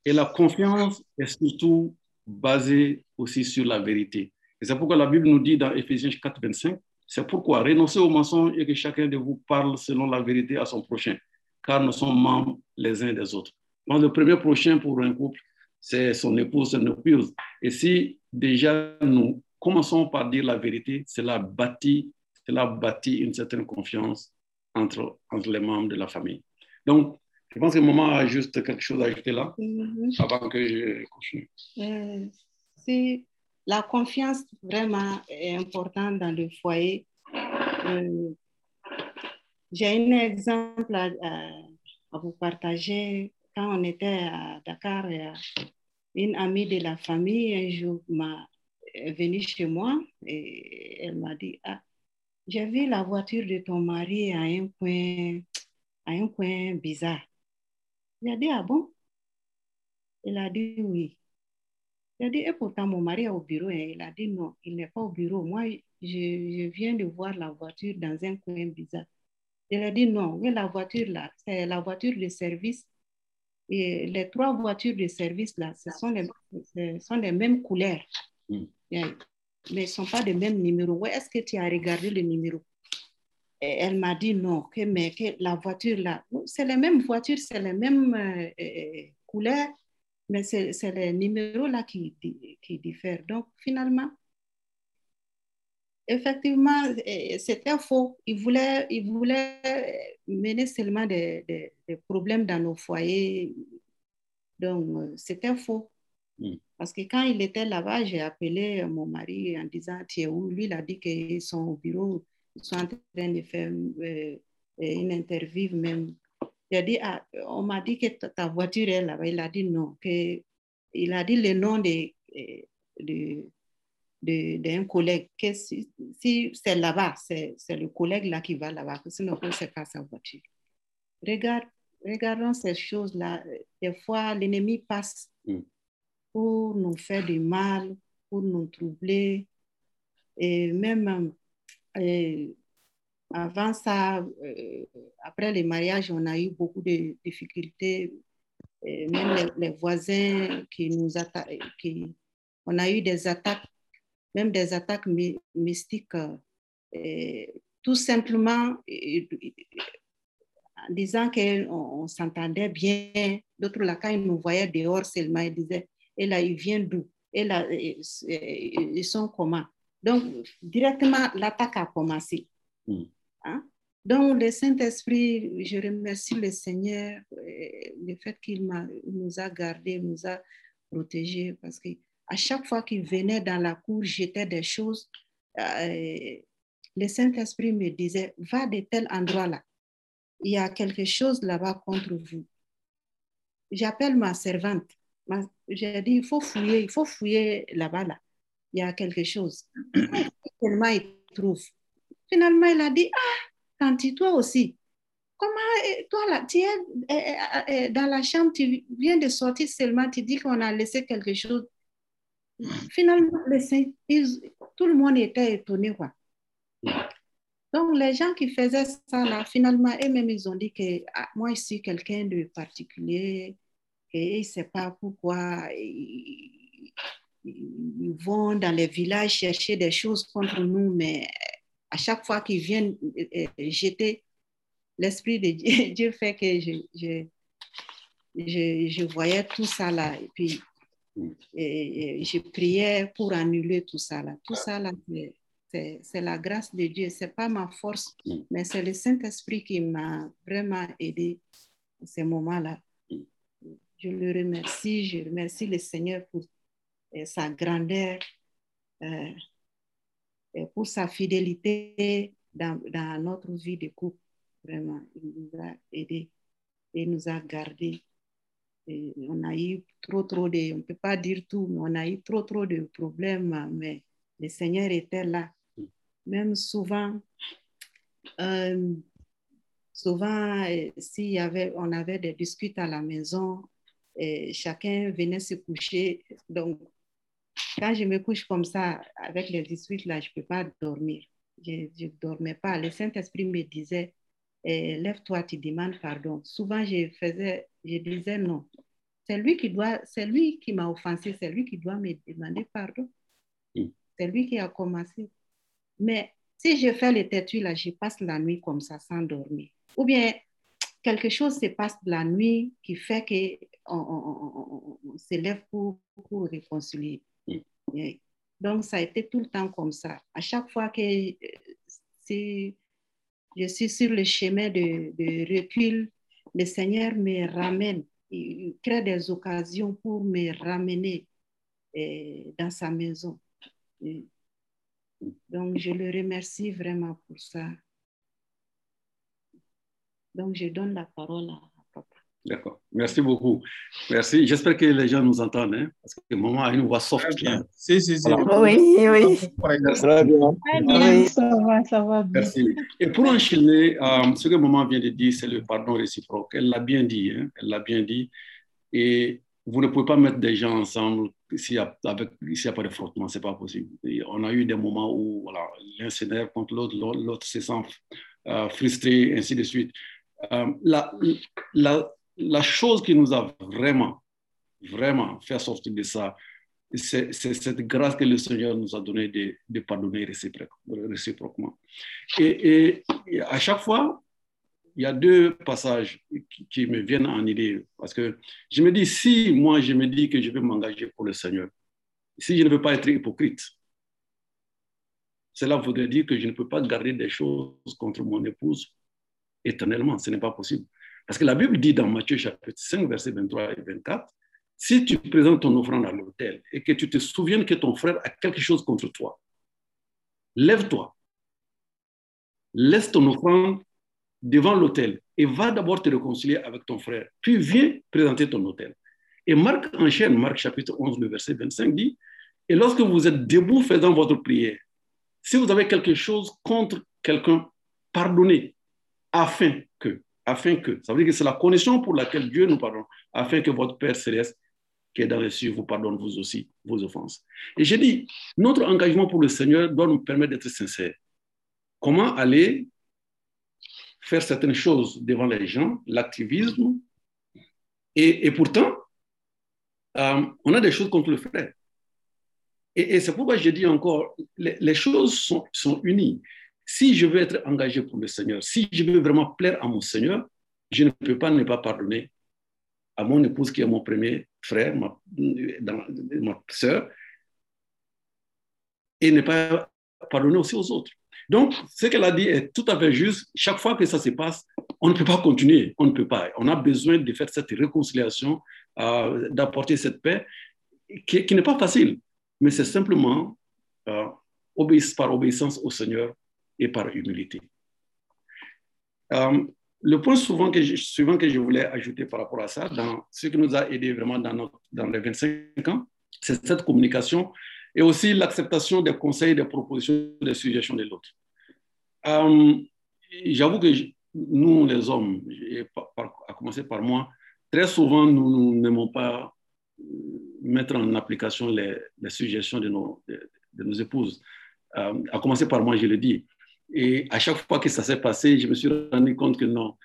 Et la confiance est surtout basée aussi sur la vérité. Et c'est pourquoi la Bible nous dit dans Éphésiens 4, 25, c'est pourquoi renoncez au mensonge et que chacun de vous parle selon la vérité à son prochain, car nous sommes membres les uns des autres le premier prochain pour un couple, c'est son épouse, son épouse. Et si déjà nous commençons par dire la vérité, cela bâtit, cela bâtit une certaine confiance entre, entre les membres de la famille. Donc, je pense que maman a juste quelque chose à ajouter là, mm-hmm. avant que je continue. Euh, la confiance vraiment est importante dans le foyer, euh, j'ai un exemple à, vous partager quand on était à Dakar, une amie de la famille un jour m'a venue chez moi et elle m'a dit ah, j'ai vu la voiture de ton mari à un point, à un point bizarre. J'ai dit ah bon Elle a dit oui. J'ai dit et pourtant mon mari est au bureau. Et il a dit non, il n'est pas au bureau. Moi, je, je viens de voir la voiture dans un coin bizarre. Elle a dit non, mais la voiture là, c'est la voiture de service Et les trois voitures de service, là, ce sont les, ce sont les mêmes couleurs. Mm. Yeah. Mais ce ne sont pas les mêmes numéros. Ouais, Est-ce que tu as regardé le numéro? Et Elle m'a dit non, que, mais que la voiture là, c'est les mêmes voitures, c'est les mêmes euh, euh, couleurs, mais c'est c'est les numéros là qui, qui diffèrent. Donc finalement, effectivement, euh, c'était faux. Ils voulaient, ils voulaient mener seulement des, des- des problèmes dans nos foyers. Donc, euh, c'était faux. Mm. Parce que quand il était là-bas, j'ai appelé mon mari en disant, tu es où? Lui, il a dit qu'ils sont au bureau, ils sont en train de faire euh, une interview même. Il a dit, ah, on m'a dit que ta, voiture est là-bas. Il a dit non. Que, il a dit le nom de, euh, de, de- d'un collègue, que si, si c'est là-bas, c'est, le collègue là qui va là-bas, sinon c'est pas sa voiture. Regarde, regardons ces choses-là. Des fois, l'ennemi passe Mm. pour nous faire du mal, pour nous troubler. Et même euh, avant ça, euh, après les mariages, on a eu beaucoup de difficultés. Et même les, voisins qui nous attaquent, qui, on a eu des attaques, même des attaques my- mystiques, euh, tout simplement en disant qu'on on s'entendait bien. D'autres, là, quand ils nous voyaient dehors seulement, ils disaient, et là, ils viennent d'où? Et là, et- et- ils sont comment? Donc, directement, l'attaque a commencé. Mm. Hein? Donc, le Saint-Esprit, je remercie le Seigneur, euh, le fait qu'il nous a gardés, nous a protégés, parce que à chaque fois qu'il venait dans la cour, jetait des choses. euh, le Saint-Esprit me disait, va de tel endroit-là. Il y a quelque chose là-bas contre vous. J'appelle ma servante. J'ai dit, il faut fouiller, il faut fouiller là-bas, là. Il y a quelque chose. Finalement, il trouve. Finalement, il a dit, ah, Tanti, toi aussi. Comment, euh, toi là, tu es euh, euh, dans la chambre, tu viens de sortir seulement, tu dis qu'on a laissé quelque chose. Finalement, tout le monde était étonné, quoi. Donc, les gens qui faisaient ça, là, finalement, eux-mêmes, ils ont dit que ah, moi, je suis quelqu'un de particulier et ils ne savent pas pourquoi ils, ils vont dans les villages chercher des choses contre nous, mais à chaque fois qu'ils viennent euh, euh, jeter, l'Esprit de Dieu, [LAUGHS] Dieu fait que je, je, je, voyais tout ça là. Et puis, je priais pour annuler tout ça là. Tout ça là, c'est- la grâce de Dieu. Ce n'est pas ma force, mais c'est le Saint-Esprit qui m'a vraiment aidé à ces moments-là. Je le remercie, je remercie le Seigneur pour euh, sa grandeur, pour sa fidélité dans, notre vie de couple. Vraiment, il nous a aidés et nous a gardés. On a eu trop, trop de, on ne peut pas dire tout, mais on a eu trop, trop de problèmes, mais le Seigneur était là. Même souvent, euh, souvent, euh, s'il y avait, on avait des disputes à la maison, et chacun venait se coucher. Donc, quand je me couche comme ça, avec les disputes là, je ne peux pas dormir. Je ne dormais pas. Le Saint-Esprit me disait, eh, lève-toi, tu demandes pardon. Souvent, je faisais, je disais non. C'est lui qui doit, c'est lui qui m'a offensé, c'est lui qui doit me demander pardon. Mm. C'est lui qui a commencé. Mais si je fais le têtu là, je passe la nuit comme ça sans dormir. Ou bien quelque chose se passe la nuit qui fait que on, on- on- on- on se lève pour, pour réconcilier. Donc, ça a été tout le temps comme ça. À chaque fois que euh, je suis sur le chemin de, recul, le Seigneur me ramène. Il crée des occasions pour me ramener euh, dans sa maison. Donc, je le remercie vraiment pour ça. Donc, je donne la parole à. D'accord. Merci beaucoup. Merci. J'espère que les gens nous entendent, hein, parce que maman a une voix soft. Très bien. là. Si, si, si. Voilà. Oui, oui. Très bien. Oui, ça va, ça va bien. Merci. Et pour enchaîner, euh, ce que maman vient de dire, c'est le pardon réciproque. Elle l'a bien dit, hein, elle l'a bien dit. Et vous ne pouvez pas mettre des gens ensemble s'il n'y a, avec- s'il y a pas de frottement, ce n'est pas possible. Et on a eu des moments où voilà, l'un s'énerve contre l'autre, l'autre l'autre se sent euh, frustré, ainsi de suite. Euh, la, la, la chose qui nous a vraiment, vraiment fait sortir de ça, c'est cette grâce que le Seigneur nous a donnée de, de pardonner réciproquement. Et, et, à chaque fois, il y a deux passages qui, qui, me viennent en idée. Parce que je me dis, si moi je me dis que je vais m'engager pour le Seigneur, si je ne veux pas être hypocrite, cela voudrait dire que je ne peux pas garder des choses contre mon épouse éternellement. Ce n'est pas possible. Parce que la Bible dit dans Matthieu chapitre 5, versets 23 et 24, si tu présentes ton offrande à l'autel et que tu te souviens que ton frère a quelque chose contre toi, lève-toi, laisse ton offrande devant l'autel et va d'abord te réconcilier avec ton frère, puis viens présenter ton autel. Et Marc enchaîne, Marc chapitre 11, le verset 25 dit, et lorsque vous êtes debout faisant votre prière, si vous avez quelque chose contre quelqu'un, pardonnez, afin que, afin que, ça veut dire que c'est la condition pour laquelle Dieu nous pardonne, afin que votre Père céleste qui est dans les cieux vous pardonne vous aussi vos offenses. Et j'ai dit, notre engagement pour le Seigneur doit nous permettre d'être sincères. Comment aller faire certaines choses devant les gens, l'activisme, et, pourtant, euh, on a des choses contre le frère. Et, c'est pourquoi je dis encore, les, choses sont, unies. Si je veux être engagé pour le Seigneur, si je veux vraiment plaire à mon Seigneur, je ne peux pas ne pas pardonner à mon épouse qui est mon premier frère, ma, ma soeur, et ne pas pardonner aussi aux autres. Donc, ce qu'elle a dit est tout à fait juste. Chaque fois que ça se passe, on ne peut pas continuer. On ne peut pas. On a besoin de faire cette réconciliation, euh, d'apporter cette paix, qui, qui n'est pas facile, mais c'est simplement euh, par obéissance au Seigneur et par humilité. Euh, le point souvent que je, suivant que je voulais ajouter par rapport à ça, dans ce qui nous a aidé vraiment dans, notre, dans les 25 ans, c'est cette communication et aussi l'acceptation des conseils, des propositions, des suggestions de l'autre. Euh, J'avoue que nous, les hommes, à commencer par moi, très souvent, nous n'aimons pas euh, mettre en application les, suggestions de nos, de, nos épouses. À commencer par moi, je le dis. Et à chaque fois que ça s'est passé, je me suis rendu compte que non,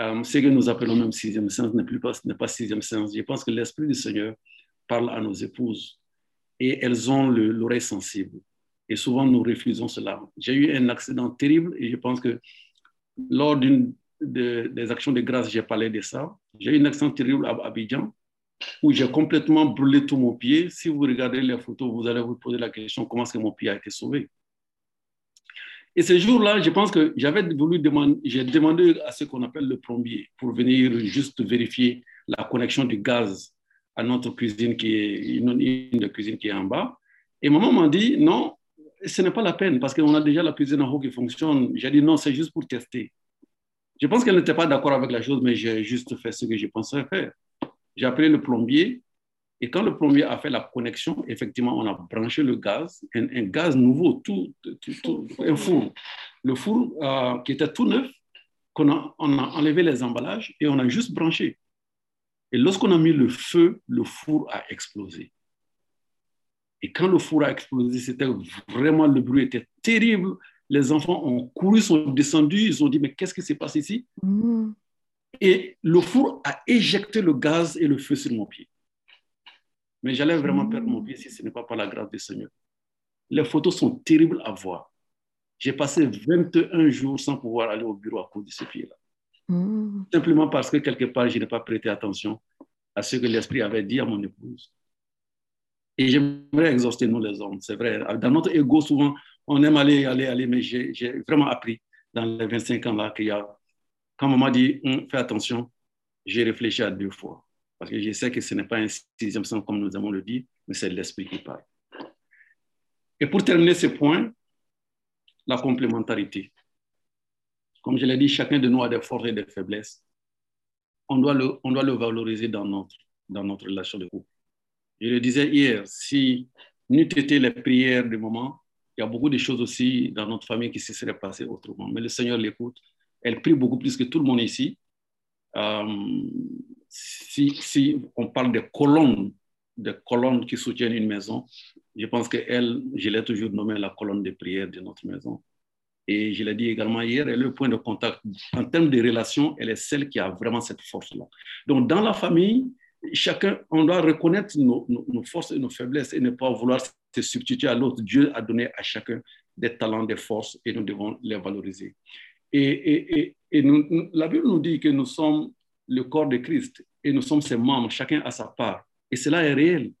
euh, ce que nous appelons même sixième sens n'est plus pas, n'est pas sixième sens. Je pense que l'Esprit du Seigneur parle à nos épouses et elles ont l'oreille sensible. Et souvent, nous refusons cela. J'ai eu un accident terrible et je pense que lors d'une de, des actions de grâce, j'ai parlé de ça. J'ai eu un accident terrible à Abidjan où j'ai complètement brûlé tout mon pied. Si vous regardez les photos, vous allez vous poser la question comment est-ce que mon pied a été sauvé? Et ce jour-là, je pense que j'avais voulu demander, j'ai demandé à ce qu'on appelle le plombier pour venir juste vérifier la connexion du gaz à notre cuisine qui est une, cuisine qui est en bas. Et maman m'a dit non, ce n'est pas la peine parce qu'on a déjà la cuisine en haut qui fonctionne. J'ai dit non, c'est juste pour tester. Je pense qu'elle n'était pas d'accord avec la chose, mais j'ai juste fait ce que je pensais faire. J'ai appelé le plombier et quand le plombier a fait la connexion, effectivement, on a branché le gaz, un, un gaz nouveau, tout, tout, tout, un four. Le four euh, qui était tout neuf, qu'on a, on a enlevé les emballages et on a juste branché. Et lorsqu'on a mis le feu, le four a explosé. Et quand le four a explosé, c'était vraiment, le bruit était terrible. Les enfants ont couru, sont descendus, ils ont dit, mais qu'est-ce qui s'est passé ici? Mmh. Et le four a éjecté le gaz et le feu sur mon pied. Mais j'allais vraiment perdre mon pied si ce n'est pas par la grâce du Seigneur. Les photos sont terribles à voir. J'ai passé 21 jours sans pouvoir aller au bureau à cause de ce pied-là. Mmh. Simplement parce que quelque part, je n'ai pas prêté attention à ce que l'Esprit avait dit à mon épouse. Et j'aimerais exhauster nous les hommes, c'est vrai. Dans notre ego, souvent, on aime aller, aller, aller, mais j'ai vraiment appris dans les 25 ans-là qu'il y a, quand maman dit, hum, fais attention, j'ai réfléchi à deux fois. Parce que je sais que ce n'est pas un sixième sens comme nous avons le dit, mais c'est l'esprit qui parle. Et pour terminer ce point, la complémentarité. Comme je l'ai dit, chacun de nous a des forces et des faiblesses. On doit le, on doit le valoriser dans notre, dans notre relation de couple. Je le disais hier, si n'eût été les prières du moment, il y a beaucoup de choses aussi dans notre famille qui se seraient passées autrement. Mais le Seigneur l'écoute. Elle prie beaucoup plus que tout le monde ici. Euh, si, on parle de colonnes, de colonnes qui soutiennent une maison, je pense qu'elle, je l'ai toujours nommée la colonne de prière de notre maison. Et je l'ai dit également hier, elle est le point de contact. En termes de relations, elle est celle qui a vraiment cette force-là. Donc, dans la famille, chacun, on doit reconnaître nos, forces et nos faiblesses et ne pas vouloir se substituer à l'autre. Dieu a donné à chacun des talents, des forces et nous devons les valoriser. Et, nous, la Bible nous dit que nous sommes le corps de Christ et nous sommes ses membres, chacun à sa part. Et cela est réel.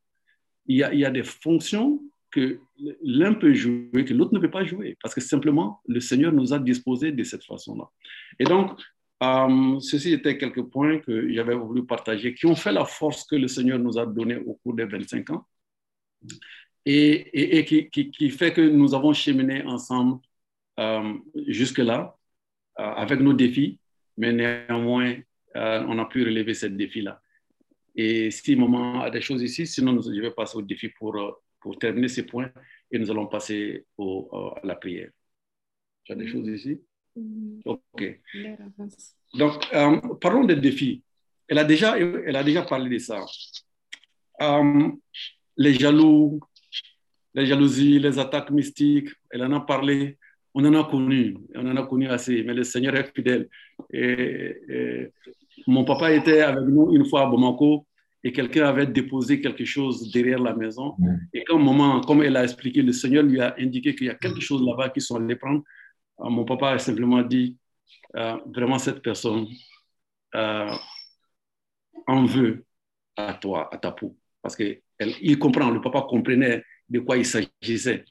Il y a, des fonctions que l'un peut jouer, que l'autre ne peut pas jouer, parce que simplement, le Seigneur nous a disposés de cette façon-là. Et donc, euh, ceci était quelques points que j'avais voulu partager, qui ont fait la force que le Seigneur nous a donnée au cours des 25 ans et, et, qui, fait que nous avons cheminé ensemble euh, jusque-là avec nos défis, mais néanmoins, on a pu relever ces défis-là. Et si moment a des choses ici, sinon je vais passer au défi pour, pour terminer ces points et nous allons passer au, à la prière. Tu as des choses ici? Mm-hmm. OK. Donc, euh, parlons des défis. Elle a, déjà, elle a déjà parlé de ça. Euh, les jaloux, les jalousies, les attaques mystiques, elle en a parlé. On en a connu, on en a connu assez, mais le Seigneur est fidèle. Et, mon papa était avec nous une fois à Bamako et quelqu'un avait déposé quelque chose derrière la maison. Mm. Et comme moment, comme elle a expliqué, le Seigneur lui a indiqué qu'il y a quelque chose là-bas qui sont allés prendre. Euh, mon papa a simplement dit, euh, vraiment cette personne euh, en veut à toi, à ta peau. Parce qu'il comprend, le papa comprenait de quoi il s'agissait.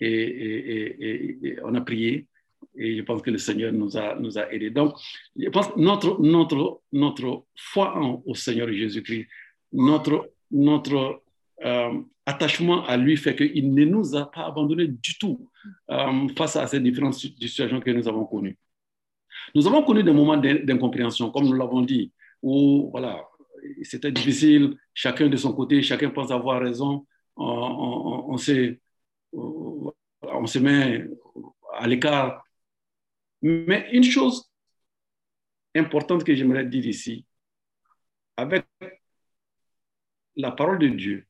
Et, on a prié et je pense que le Seigneur nous a, nous a aidés. Donc, je pense que notre, notre, notre foi au Seigneur Jésus-Christ, notre, notre attachement à lui fait qu'il ne nous a pas abandonnés du tout euh, face à ces différentes situations que nous avons connues. Nous avons connu des moments d'incompréhension, comme nous l'avons dit, où voilà, c'était difficile, chacun de son côté, chacun pense avoir raison, on, on, on se met à l'écart. Mais une chose importante que j'aimerais dire ici, avec la parole de Dieu,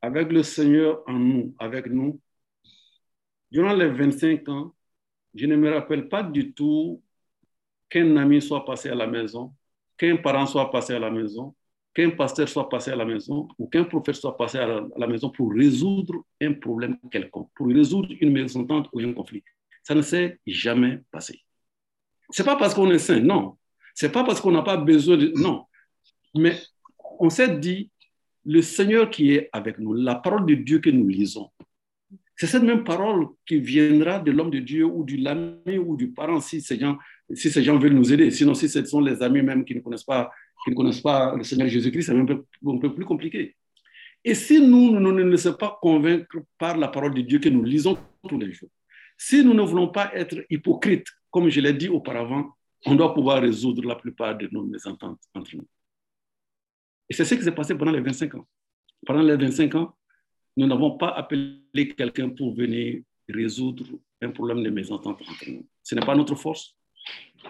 avec le Seigneur en nous, avec nous, durant les 25 ans, je ne me rappelle pas du tout qu'un ami soit passé à la maison, qu'un parent soit passé à la maison, qu'un pasteur soit passé à la maison ou qu'un prophète soit passé à la, maison pour résoudre un problème quelconque, pour résoudre une mésentente ou un conflit. Ça ne s'est jamais passé. C'est pas parce qu'on est saint, non. C'est pas parce qu'on n'a pas besoin de... Non. Mais on s'est dit, le Seigneur qui est avec nous, la parole de Dieu que nous lisons, c'est cette même parole qui viendra de l'homme de Dieu ou du l'ami ou du parent si ces, gens, si ces gens veulent nous aider. Sinon, si ce sont les amis même qui ne connaissent pas, qui ne connaissent pas le Seigneur Jésus-Christ, c'est un peu, plus compliqué. Et si nous, nous ne nous laissons pas convaincre par la parole de Dieu que nous lisons tous les jours, si nous ne voulons pas être hypocrites, comme je l'ai dit auparavant, on doit pouvoir résoudre la plupart de nos mésententes entre nous. Et c'est ce qui s'est passé pendant les 25 ans. Pendant les 25 ans, nous n'avons pas appelé quelqu'un pour venir résoudre un problème de mésentente entre nous. Ce n'est pas notre force,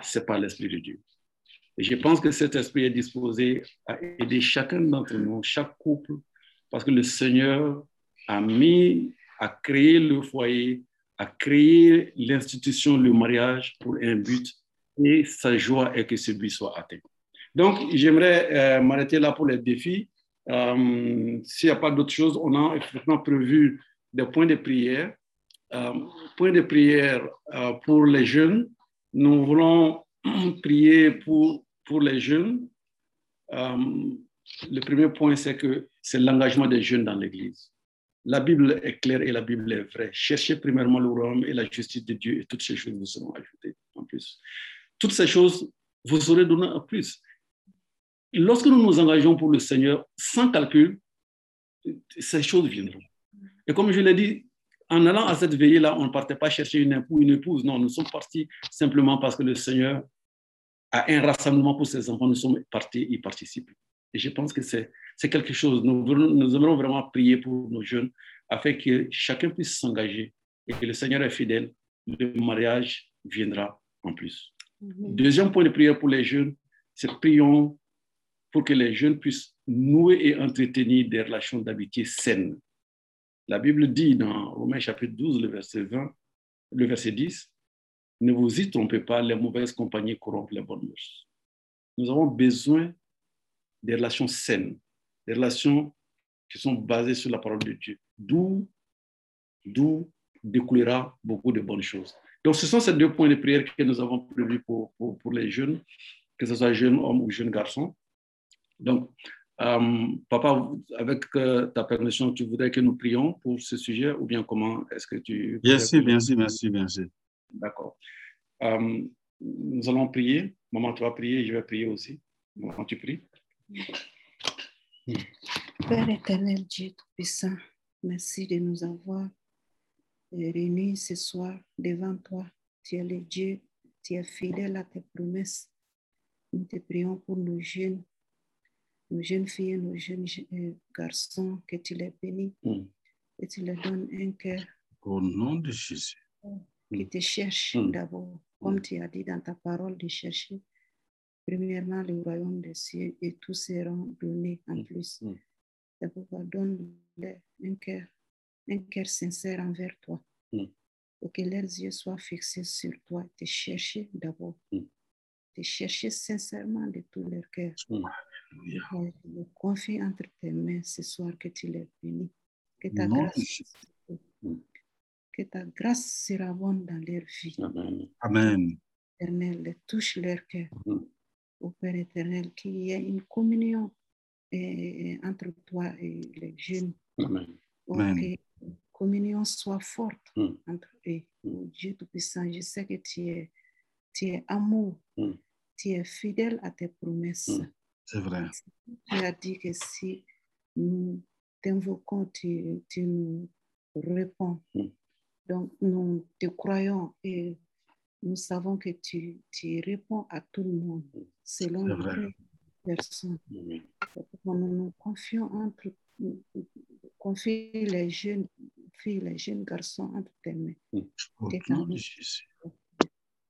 c'est pas l'Esprit de Dieu. Je pense que cet esprit est disposé à aider chacun d'entre nous, chaque couple, parce que le Seigneur a mis, a créé le foyer, a créé l'institution, le mariage pour un but, et sa joie est que ce but soit atteint. Donc, j'aimerais euh, m'arrêter là pour les défis. Euh, s'il n'y a pas d'autres choses, on a effectivement prévu des points de prière. Euh, points de prière pour les jeunes. Nous voulons prier pour, pour les jeunes. le premier point, c'est que c'est l'engagement des jeunes dans l'Église. La Bible est claire et la Bible est vraie. Cherchez premièrement le royaume et la justice de Dieu et toutes ces choses vous seront ajoutées en plus. Toutes ces choses vous aurez donné en plus lorsque nous nous engageons pour le Seigneur sans calcul, ces choses viendront. Et comme je l'ai dit, en allant à cette veillée-là, on ne partait pas chercher une épouse, une épouse. Non, nous sommes partis simplement parce que le Seigneur a un rassemblement pour ses enfants. Nous sommes partis y participer. Et je pense que c'est quelque chose. Nous, nous aimerons vraiment prier pour nos jeunes afin que chacun puisse s'engager et que le Seigneur est fidèle. Le mariage viendra en plus. Deuxième point de prière pour les jeunes, c'est prions pour que les jeunes puissent nouer et entretenir des relations d'amitié saines. La Bible dit dans Romains chapitre 12, le verset 20, le verset 10, ne vous y trompez pas, les mauvaises compagnies corrompent les bonnes mœurs. Nous avons besoin des relations saines, des relations qui sont basées sur la parole de Dieu, d'où, d'où découlera beaucoup de bonnes choses. Donc, ce sont ces deux points de prière que nous avons prévus pour, pour, pour les jeunes, que ce soit jeunes hommes ou jeunes garçons. Donc, euh, papa, avec euh, ta permission, tu voudrais que nous prions pour ce sujet ou bien comment est-ce que tu... Bien sûr, bien sûr, merci, bien sûr. D'accord. Euh, nous allons prier. Maman, tu vas prier, je vais prier aussi. Maman, tu pries? Père éternel, Dieu Tout-Puissant, merci de nous avoir réunis ce soir devant toi. Tu es le Dieu, tu es fidèle à tes promesses. Nous te prions pour nos jeunes, nos jeunes filles, nos jeunes euh, garçons, que tu les bénis, Mm. que tu leur donnes un cœur Au nom de Jésus. qui te cherche Mm. d'abord, comme tu as dit dans ta parole, de chercher premièrement le royaume des cieux et tous seront donnés en Mm. plus. Mm. C'est pourquoi donne-leur un cœur, un cœur sincère envers toi, Mm. pour que leurs yeux soient fixés sur toi, te chercher d'abord, Mm. te chercher sincèrement de tout leur cœur. Je confie entre tes mains ce soir que tu les bénis. Que ta, grâce, Jésus. que ta grâce dans leur vie. Amen. Amen. éternel, touche leur cœur. Au Père éternel, qu'il y ait une communion entre toi et les jeunes. Amen. Oh, Amen. que la communion soit forte entre eux. Oh, Dieu Tout-Puissant, je sais que tu es, tu es amour. Tu es fidèle à tes promesses. Mm. C'est vrai. Tu as dit que si nous t'invoquons, tu, tu nous réponds. Mm. Donc, nous te croyons et nous savons que tu, tu réponds à tout le monde selon les personnes. Nous nous confions entre, confie les jeunes filles, les jeunes garçons entre tes mains. Jésus.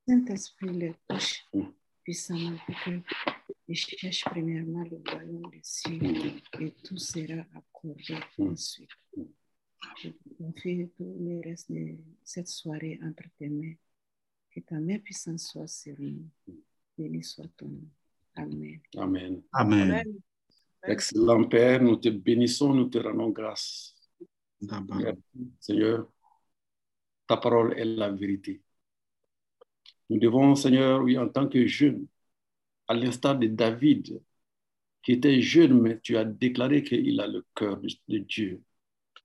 Saint-Esprit les touche Mm. puissamment pour que ils cherchent premièrement le royaume des cieux et tout sera accordé ensuite. Je confie tout le reste de cette soirée entre tes mains. Que ta main puissante soit sur nous. Béni soit ton nom. Amen. Amen. Amen. Excellent Père, nous te bénissons, nous te rendons grâce. Merci, Seigneur, ta parole est la vérité. Nous devons, Seigneur, oui, en tant que jeunes, à l'instar de David, qui était jeune, mais tu as déclaré qu'il a le cœur de, Dieu.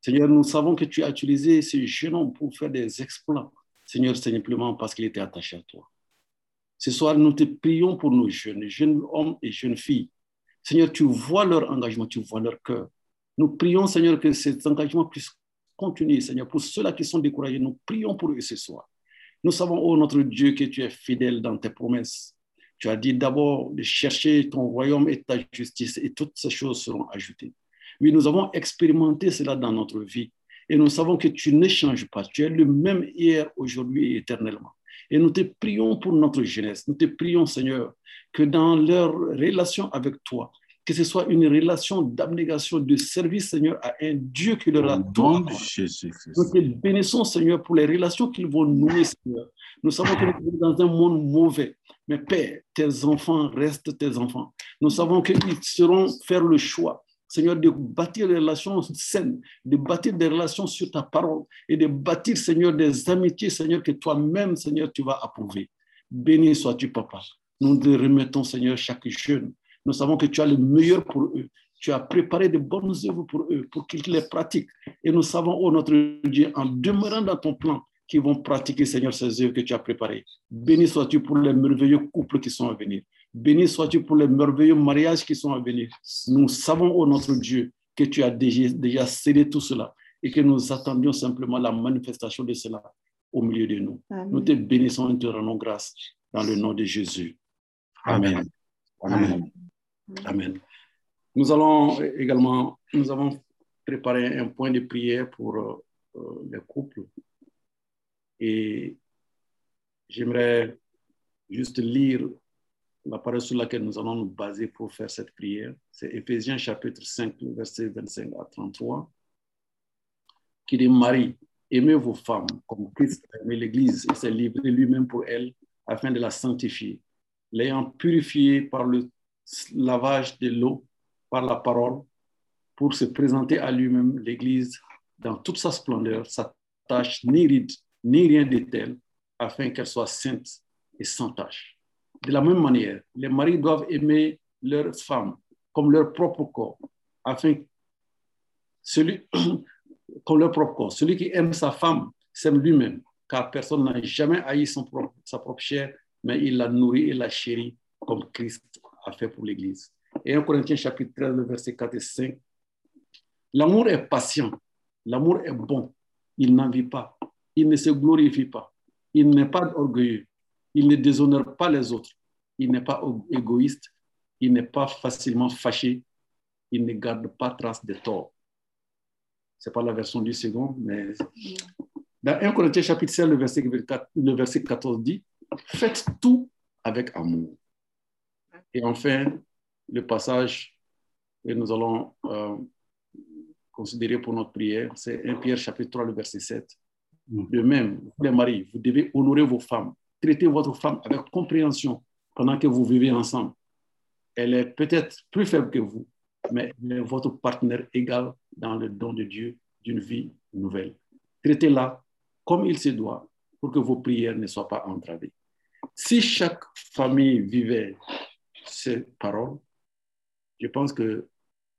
Seigneur, nous savons que tu as utilisé ce jeune homme pour faire des exploits. Seigneur, simplement parce qu'il était attaché à toi. Ce soir, nous te prions pour nos jeunes, jeunes hommes et jeunes filles. Seigneur, tu vois leur engagement, tu vois leur cœur. Nous prions, Seigneur, que cet engagement puisse continuer, Seigneur. Pour ceux-là qui sont découragés, nous prions pour eux ce soir. Nous savons, oh notre Dieu, que tu es fidèle dans tes promesses. Tu as dit d'abord de chercher ton royaume et ta justice, et toutes ces choses seront ajoutées. Oui, nous avons expérimenté cela dans notre vie. Et nous savons que tu ne changes pas. Tu es le même hier, aujourd'hui et éternellement. Et nous te prions pour notre jeunesse. Nous te prions, Seigneur, que dans leur relation avec toi, que ce soit une relation d'abnégation, de service, Seigneur, à un Dieu qui leur a tout. Nous te bénissons, Seigneur, pour les relations qu'ils vont nouer, Seigneur. Nous savons que nous sommes dans un monde mauvais. Mais Père, tes enfants restent tes enfants. Nous savons qu'ils seront faire le choix, Seigneur, de bâtir des relations saines, de bâtir des relations sur ta parole et de bâtir, Seigneur, des amitiés, Seigneur, que toi-même, Seigneur, tu vas approuver. Béni sois-tu, Papa. Nous te remettons, Seigneur, chaque jeune. Nous savons que tu as le meilleur pour eux. Tu as préparé de bonnes œuvres pour eux, pour qu'ils les pratiquent. Et nous savons, oh notre Dieu, en demeurant dans ton plan, qu'ils vont pratiquer, Seigneur, ces œuvres que tu as préparées. Béni sois-tu pour les merveilleux couples qui sont à venir. Béni sois-tu pour les merveilleux mariages qui sont à venir. Nous savons, oh notre Dieu, que tu as déjà, déjà scellé tout cela et que nous attendions simplement la manifestation de cela au milieu de nous. Nous te bénissons et te rendons grâce dans le nom de Jésus. Amen. Amen. Amen. Nous allons également, nous avons préparé un point de prière pour euh, les couples. Et j'aimerais juste lire la parole sur laquelle nous allons nous baser pour faire cette prière. C'est Éphésiens chapitre 5, verset 25 à 33, qui dit Marie, Aimez vos femmes comme Christ a aimé l'Église et s'est livré lui-même pour elle afin de la sanctifier, l'ayant purifiée par le lavage de l'eau, par la parole, pour se présenter à lui-même l'Église dans toute sa splendeur, sa tâche ni ride, ni rien de tel, afin qu'elle soit sainte et sans tâche. De la même manière, les maris doivent aimer leurs femmes comme leur propre corps, afin celui, [CLEARS THROAT] comme leur propre corps. Celui qui aime sa femme s'aime lui-même, car personne n'a jamais haï son propre, sa propre chair, mais il la nourrit et la chérit comme Christ a fait pour l'Église. Et 1 Corinthiens chapitre 13, verset 4 et 5. L'amour est patient, l'amour est bon, il n'envie pas, il ne se glorifie pas, il n'est pas orgueilleux, il ne déshonore pas les autres, il n'est pas égoïste, il n'est pas facilement fâché, il ne garde pas trace de tort. Ce n'est pas la version du second, mais dans 1 Corinthiens chapitre 16, le verset, le verset 14 dit, faites tout avec amour. Et enfin, le passage que nous allons euh, considérer pour notre prière, c'est 1 Pierre chapitre 3, le verset 7. De même, les maris, vous devez honorer vos femmes, traiter votre femme avec compréhension pendant que vous vivez ensemble. Elle est peut-être plus faible que vous, mais votre partenaire égal dans le don de Dieu d'une vie nouvelle. Traitez-la comme il se doit pour que vos prières ne soient pas entravées. Si chaque famille vivait ces paroles, je pense que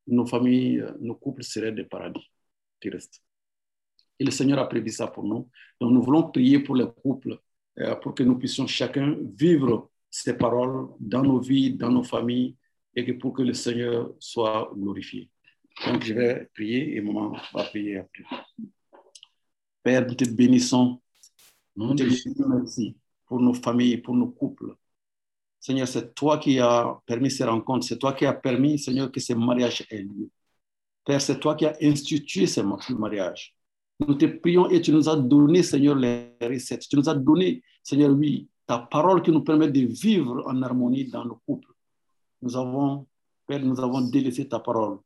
nos familles, nos couples seraient des paradis terrestres. Et le Seigneur a prévu ça pour nous. Donc nous voulons prier pour les couples, euh, pour que nous puissions chacun vivre ces paroles dans nos vies, dans nos familles, et que pour que le Seigneur soit glorifié. Donc je vais prier et maman va prier après. Père, nous te bénissons. Nous te merci pour nos familles, pour nos couples. Seigneur, c'est toi qui as permis ces rencontres. C'est toi qui as permis, Seigneur, que ces mariages aient lieu. Père, c'est toi qui as institué ces mariages. Nous te prions et tu nous as donné, Seigneur, les recettes. Tu nous as donné, Seigneur, oui, ta parole qui nous permet de vivre en harmonie dans nos couples. Nous avons, Père, nous avons délaissé ta parole.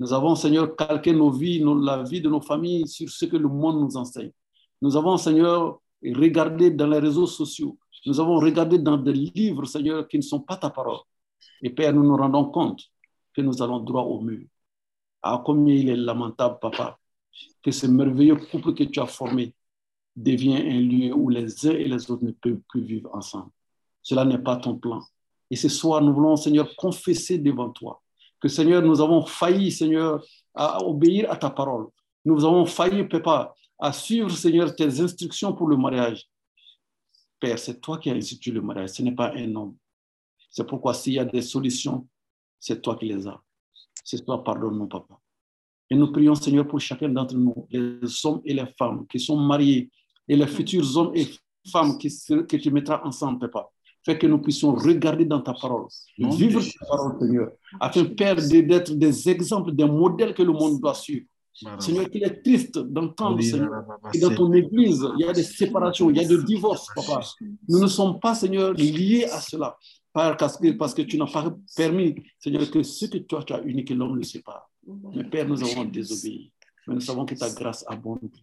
Nous avons, Seigneur, calqué nos vies, la vie de nos familles sur ce que le monde nous enseigne. Nous avons, Seigneur, regardé dans les réseaux sociaux. Nous avons regardé dans des livres, Seigneur, qui ne sont pas ta parole. Et Père, nous nous rendons compte que nous allons droit au mur. Ah, combien il est lamentable, Papa, que ce merveilleux couple que tu as formé devient un lieu où les uns et les autres ne peuvent plus vivre ensemble. Cela n'est pas ton plan. Et ce soir, nous voulons, Seigneur, confesser devant toi que, Seigneur, nous avons failli, Seigneur, à obéir à ta parole. Nous avons failli, Papa, à suivre, Seigneur, tes instructions pour le mariage. Père, c'est toi qui as institué le mariage, ce n'est pas un homme. C'est pourquoi s'il y a des solutions, c'est toi qui les as. C'est toi, pardonne-nous, Papa. Et nous prions, Seigneur, pour chacun d'entre nous, les hommes et les femmes qui sont mariés, et les futurs hommes et femmes qui, que tu mettras ensemble, Papa. Fais que nous puissions regarder dans ta parole, vivre ta parole, Seigneur, afin, Père, d'être des exemples, des modèles que le monde doit suivre. Seigneur, qu'il est triste d'entendre, Seigneur, que dans ton église, il y a des séparations, il y a des divorces, papa. Nous ne sommes pas, Seigneur, liés à cela, parce que, parce que tu n'as pas permis, Seigneur, que ce que toi tu as uni, que l'homme le sépare. Mais Père, nous avons désobéi. Mais nous savons que ta grâce abonde.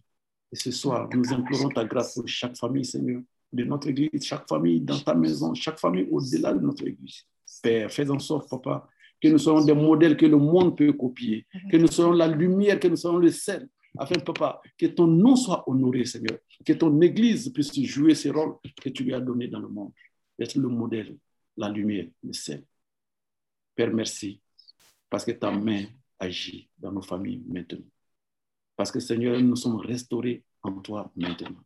Et ce soir, nous implorons ta grâce pour chaque famille, Seigneur, de notre église, chaque famille dans ta maison, chaque famille au-delà de notre église. Père, fais en sorte, papa, que nous soyons des modèles que le monde peut copier, que nous soyons la lumière, que nous soyons le sel, afin, papa, que ton nom soit honoré, Seigneur, que ton Église puisse jouer ce rôle que tu lui as donné dans le monde, être le modèle, la lumière, le sel. Père, merci, parce que ta main agit dans nos familles maintenant. Parce que, Seigneur, nous sommes restaurés en toi maintenant.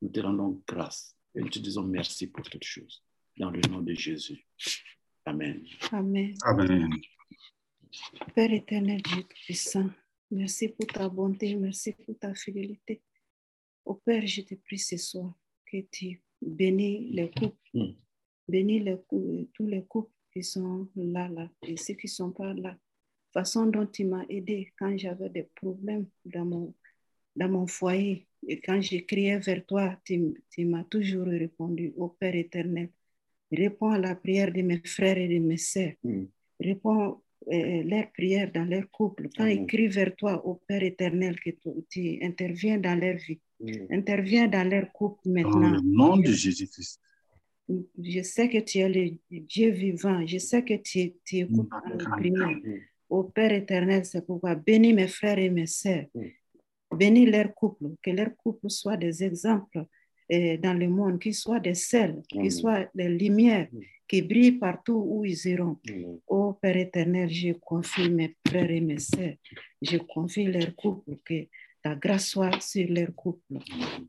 Nous te rendons grâce et nous te disons merci pour toutes choses. Dans le nom de Jésus. Amen. Amen. Amen. Père éternel, Dieu puissant, merci pour ta bonté, merci pour ta fidélité. Au Père, je te prie ce soir que tu bénis les couples, Mm. bénis les tous les couples qui sont là, là, et ceux qui ne sont pas là. Façon dont tu m'as aidé quand j'avais des problèmes dans mon, dans mon foyer. Et quand j'ai crié vers toi, tu, tu m'as toujours répondu, au Père éternel. Réponds à la prière de mes frères et de mes sœurs. Mm. Réponds euh, leurs prières dans leur couple. Quand ils crient vers toi, au Père éternel, que tu, tu interviens dans leur vie. Interviens dans leur couple Dans maintenant. le nom de Jésus-Christ. Je sais que tu es le Dieu vivant. Je sais que tu, tu écoutes nos prières. Ô Père éternel, c'est pourquoi bénis mes frères et mes sœurs. Bénis leur couple, que leur couple soit des exemples euh, dans le monde, qu'ils soient des sels, qu'ils soient des lumières qui brillent partout où ils iront. Ô Père éternel, je confie mes frères et mes sœurs. Je confie leur couple, que ta grâce soit sur leur couple,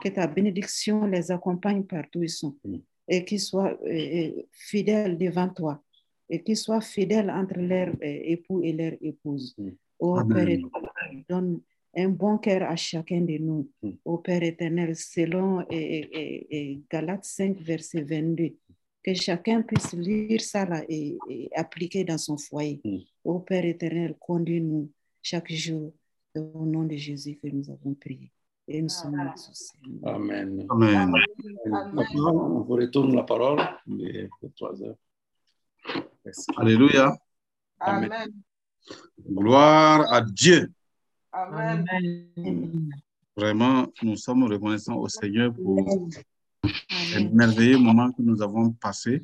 que ta bénédiction les accompagne partout où ils sont Mm. et qu'ils soient euh, euh, fidèles devant toi qu'ils soient fidèles entre leurs euh, époux et leurs épouses. Mm. Ô Amen. Père éternel, donne un bon cœur à chacun de nous. Mm. Ô Père éternel, selon euh, Galates 5, verset 22, que chacun puisse lire ça là et, et appliquer dans son foyer. Mm. Ô Père éternel, conduis-nous chaque jour au nom de Jésus que nous avons prié. Et nous sommes exaucés. Amen. Amen. Maintenant, on vous retourne la parole mais pour trois heures. Alléluia. Amen. Gloire à Dieu. Amen. Vraiment, nous sommes reconnaissants au Seigneur pour les merveilleux moments que nous avons passés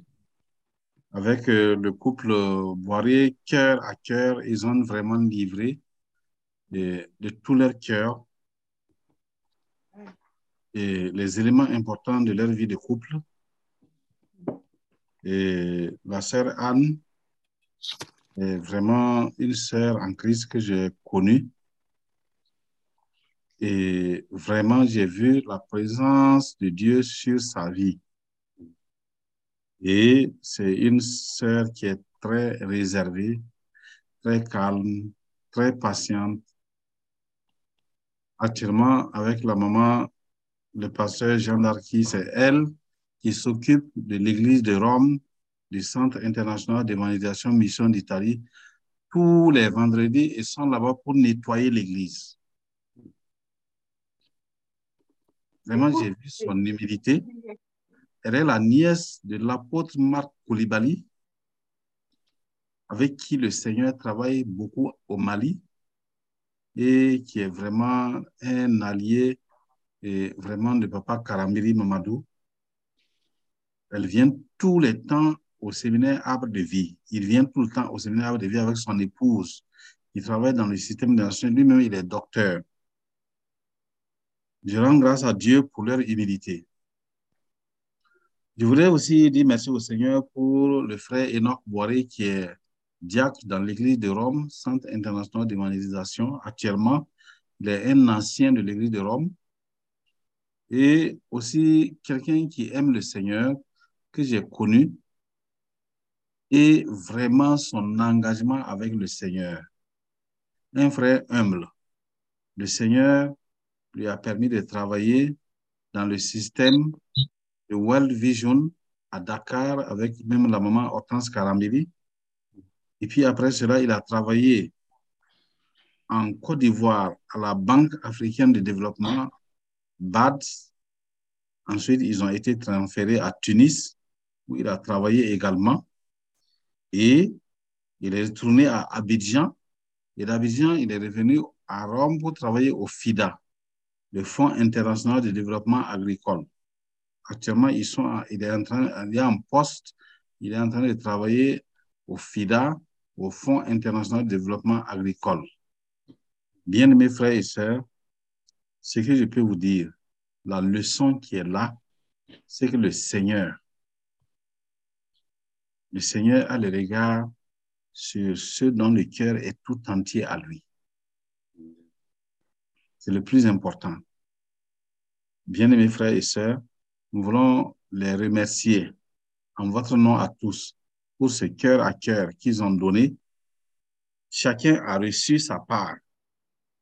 avec euh, le couple Boirier, cœur à cœur. Ils ont vraiment livré de, de tout leur cœur et les éléments importants de leur vie de couple. Et la sœur Anne est vraiment une sœur en Christ que j'ai connue. Et vraiment, j'ai vu la présence de Dieu sur sa vie. Et c'est une sœur qui est très réservée, très calme, très patiente. Actuellement, avec la maman, le pasteur Jean d'Arcy, c'est elle qui s'occupe de l'église de Rome, du Centre international d'évangélisation Mission d'Italie, tous les vendredis et sont là-bas pour nettoyer l'église. Vraiment, j'ai vu son humilité. Elle est la nièce de l'apôtre Marc Koulibaly, avec qui le Seigneur travaille beaucoup au Mali et qui est vraiment un allié et vraiment de papa Karambiri Mamadou. Elle vient tous les temps au séminaire Arbre de Vie. Il vient tout le temps au séminaire Arbre de Vie avec son épouse. Il travaille dans le système de nation. Lui-même, il est docteur. Je rends grâce à Dieu pour leur humilité. Je voudrais aussi dire merci au Seigneur pour le frère Enoch Boiré qui est diacre dans l'église de Rome, Centre international d'évangélisation. Actuellement, il est un ancien de l'église de Rome et aussi quelqu'un qui aime le Seigneur, que j'ai connu, et vraiment son engagement avec le Seigneur. Un frère humble. Le Seigneur lui a permis de travailler dans le système de World Vision à Dakar avec même la maman Hortense Karambili. Et puis après cela, il a travaillé en Côte d'Ivoire à la Banque africaine de développement, BAD. Ensuite, ils ont été transférés à Tunis, où il a travaillé également. Et il est retourné à Abidjan. Et d'Abidjan, il est revenu à Rome pour travailler au FIDA, le Fonds international de développement agricole. Actuellement, il, est en train, il est en poste, il est en train de travailler au FIDA, au Fonds international de développement agricole. Bien-aimés frères et sœurs, ce que je peux vous dire, la leçon qui est là, c'est que le Seigneur, le Seigneur a le regard sur ceux dont le cœur est tout entier à lui. C'est le plus important. Bien-aimés frères et sœurs, nous voulons les remercier en votre nom à tous pour ce cœur à cœur qu'ils ont donné. Chacun a reçu sa part.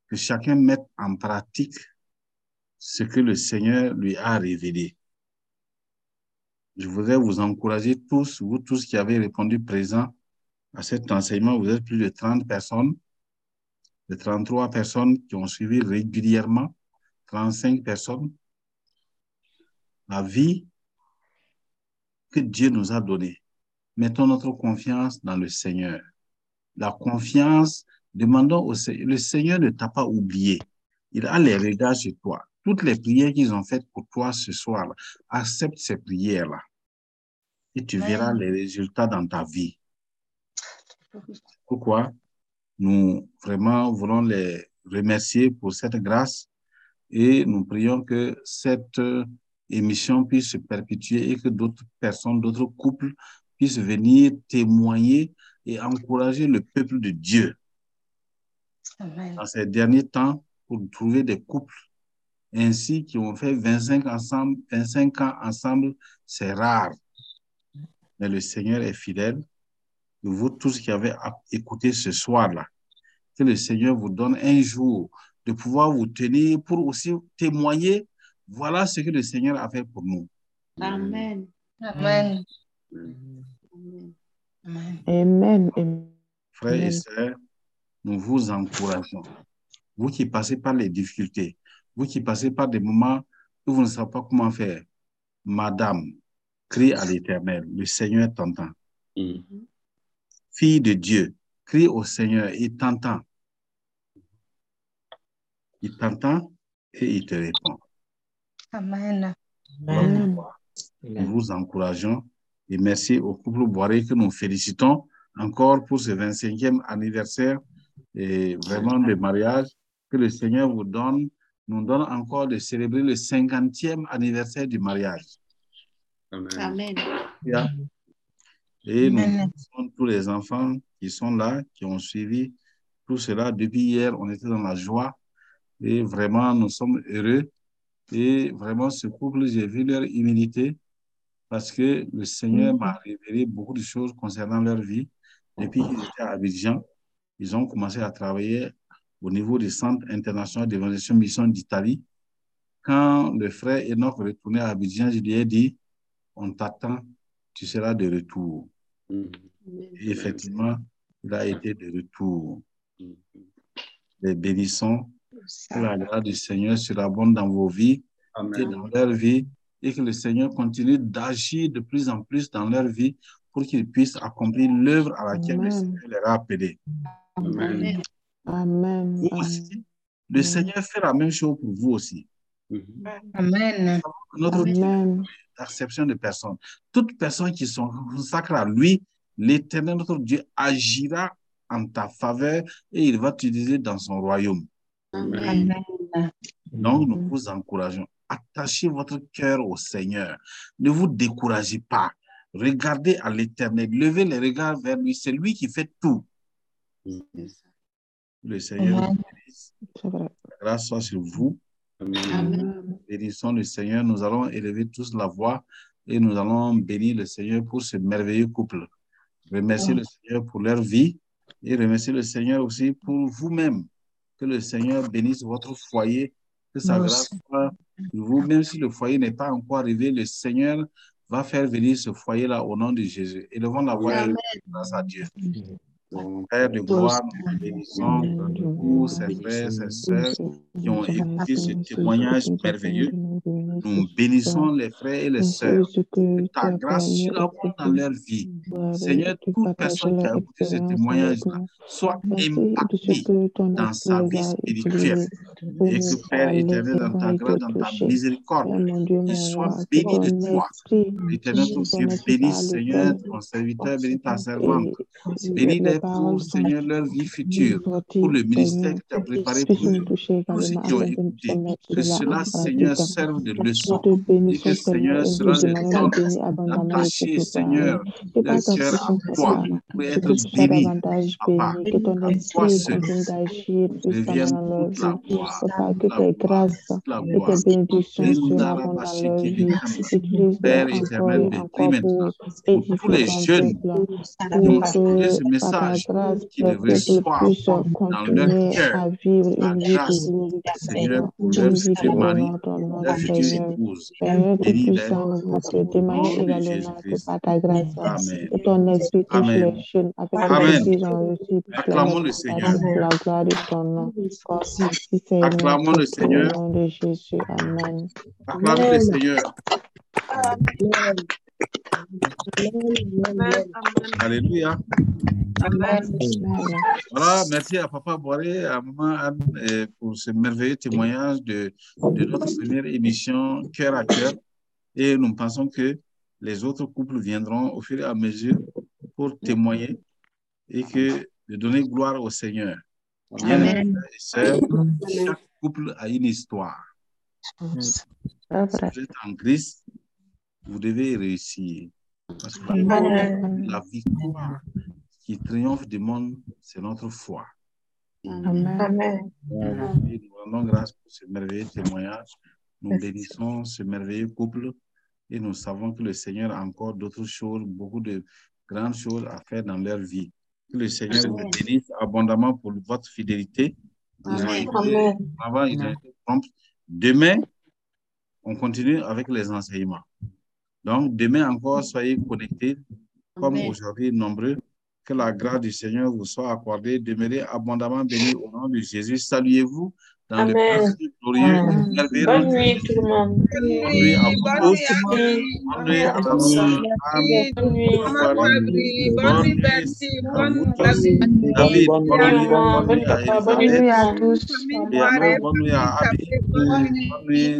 Que chacun mette en pratique ce que le Seigneur lui a révélé. Je voudrais vous encourager tous, vous tous qui avez répondu présent à cet enseignement. Vous êtes plus de 30 personnes, de 33 personnes qui ont suivi régulièrement, 35 personnes. La vie que Dieu nous a donnée. Mettons notre confiance dans le Seigneur. La confiance, demandons au Seigneur. Le Seigneur ne t'a pas oublié. Il a les regards sur toi. Toutes les prières qu'ils ont faites pour toi ce soir, accepte ces prières-là. Et tu verras les résultats dans ta vie. Pourquoi? Nous vraiment voulons les remercier pour cette grâce et nous prions que cette émission puisse se perpétuer et que d'autres personnes, d'autres couples puissent venir témoigner et encourager le peuple de Dieu. Dans ces derniers temps, pour trouver des couples ainsi qui ont fait 25, ensemble, 25 ans ensemble, c'est rare. Mais le Seigneur est fidèle. Vous tous qui avez écouté ce soir-là, que le Seigneur vous donne un jour de pouvoir vous tenir pour aussi témoigner. Voilà ce que le Seigneur a fait pour nous. Amen. Amen. Amen. Amen. Frères et sœurs, nous vous encourageons. Vous qui passez par les difficultés, vous qui passez par des moments où vous ne savez pas comment faire, Madame, crie à l'Éternel, le Seigneur t'entend. Fille de Dieu, crie au Seigneur, il t'entend. Il t'entend et il te répond. Amen. Amen. Nous vous encourageons et merci au couple Boiré que nous félicitons encore pour ce 25e anniversaire et vraiment de mariage que le Seigneur vous donne, nous donne encore de célébrer le 50e anniversaire du mariage. Amen. Et nous sommes tous les enfants qui sont là, qui ont suivi tout cela. Depuis hier, on était dans la joie et vraiment, nous sommes heureux. Et vraiment, ce couple, j'ai vu leur humilité parce que le Seigneur m'a révélé beaucoup de choses concernant leur vie. Depuis qu'ils étaient à Abidjan, ils ont commencé à travailler au niveau du Centre international d'évaluation mission d'Italie. Quand le frère Enoch retournait à Abidjan, je lui ai dit, on t'attend, tu seras de retour. Et effectivement, il a été de retour. Les bénissons, que la grâce du Seigneur surabonde dans vos vies et dans leur vie, et que le Seigneur continue d'agir de plus en plus dans leur vie pour qu'ils puissent accomplir l'œuvre à laquelle le. Seigneur les a appelés. Amen. Amen. Vous aussi, le Seigneur fait la même chose pour vous aussi. Amen. Notre Amen. acception de personnes. Toute personne qui se consacre à lui, l'Éternel, notre Dieu, agira en ta faveur et il va t'utiliser dans son royaume. Amen. Amen. Donc, nous vous encourageons. Attachez votre cœur au Seigneur. Ne vous découragez pas. Regardez à l'Éternel. Levez les regards vers lui. C'est lui qui fait tout. Le Seigneur vous bénisse. La grâce soit sur vous. Amen. Bénissons le Seigneur. Nous allons élever tous la voix et nous allons bénir le Seigneur pour ce merveilleux couple. Remercier le Seigneur pour leur vie et remercier le Seigneur aussi pour vous-même. Que le Seigneur bénisse votre foyer, que sa grâce soit sur vous. Même si le foyer n'est pas encore arrivé, le Seigneur va faire venir ce foyer-là au nom de Jésus. Élevons la voix et Amen. grâce à Dieu. Père de gloire, nous bénissons tous ces frères, ces sœurs qui ont écouté ce témoignage merveilleux. Nous bénissons les frères et les sœurs. Que ta grâce surabonde dans leur vie. Seigneur, toute personne qui a écouté ce témoignage-là soit impactée dans sa vie spirituelle. Et que Père éternel, dans ta grâce, dans ta miséricorde, il soit béni de toi. L'éternel, ton Dieu, bénis, Seigneur, ton serviteur, bénis ta servante. Bénis-les pour, Seigneur, leur vie future, pour le ministère que tu as préparé pour eux. Tous ceux qui ont écouté, que cela, Seigneur, serve de leçon. Et que, Seigneur, cela les donne d'attacher, Seigneur, leur cœur à toi, pour être béni, Papa. À toi seul, revienne toute la gloire, toute la gloire. vie. Likam. Utilise-les Père éternel, bénis maintenant pour tous les jeunes qui ont écouté ce message, qui le le peuple reçoivent dans leur cœur. La grâce, Seigneur, pour leur futur mari, leur Seigneur. Épouse. Au de également que par ta grâce, Amen. que ton esprit touche Amen. les jeunes avec Amen. Acclamons le Seigneur. la gloire de ton nom. Seigneur, Acclamons le au Seigneur. nom de Jésus. Amen. Acclamons le Seigneur. Amen. Alléluia. Voilà, merci à Papa Boiré, à Maman Anne pour ce merveilleux témoignage de, de notre première émission Cœur à cœur. Et nous pensons que les autres couples viendront au fur et à mesure pour témoigner et que de donner gloire au Seigneur. Bien, Amen. frères et sœurs, chaque couple a une histoire. C'est Si vous êtes en Christ, vous devez réussir. Parce que Amen. la victoire qui triomphe du monde, c'est notre foi. Amen. Nous rendons grâce pour ce merveilleux témoignage. Nous bénissons ce merveilleux couple et nous savons que le Seigneur a encore d'autres choses, beaucoup de grandes choses à faire dans leur vie. Que le Seigneur vous bénisse abondamment pour votre fidélité. Ils ont été, avant, ils ont été prompts. Demain, on continue avec les enseignements. Donc, demain encore, soyez connectés, comme aujourd'hui, nombreux. Que la grâce du Seigneur vous soit accordée. Demeurez abondamment bénis au nom de Jésus. Saluez-vous dans le Amen. précieux, glorieux, Amen. merveilleux Bonne nuit tout le monde. Bonne nuit à vous Bonne tous. nuit à Bonne nuit à tous. vous. Bonne nuit. Bonne nuit. bonne nuit à bonne vous nuit. David, Bonne nuit à tous. bonne nuit à Abby. bonne nuit. Bonne nuit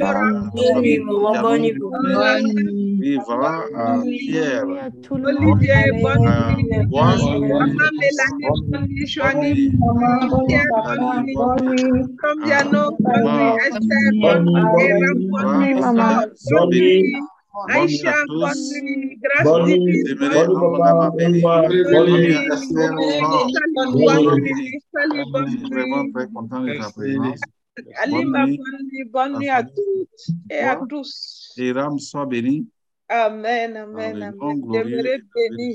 Bonne nuit bonne nuit voilà, à Pierre, Bonne. Olivier, nuit. Maman Mélanie, nuit. Pierre, nuit. Combiano, Ah, nuit. Esther, nuit, nuit. nuit. Aïcha, bonne tous. nuit. Grâce divine, bonne à vraiment très content de ta présence. Alima, bonne nuit. Bonne nuit toutes et tous. Et Ram, sois béni Amen, amen, amen. glorieux Demeurez bénis.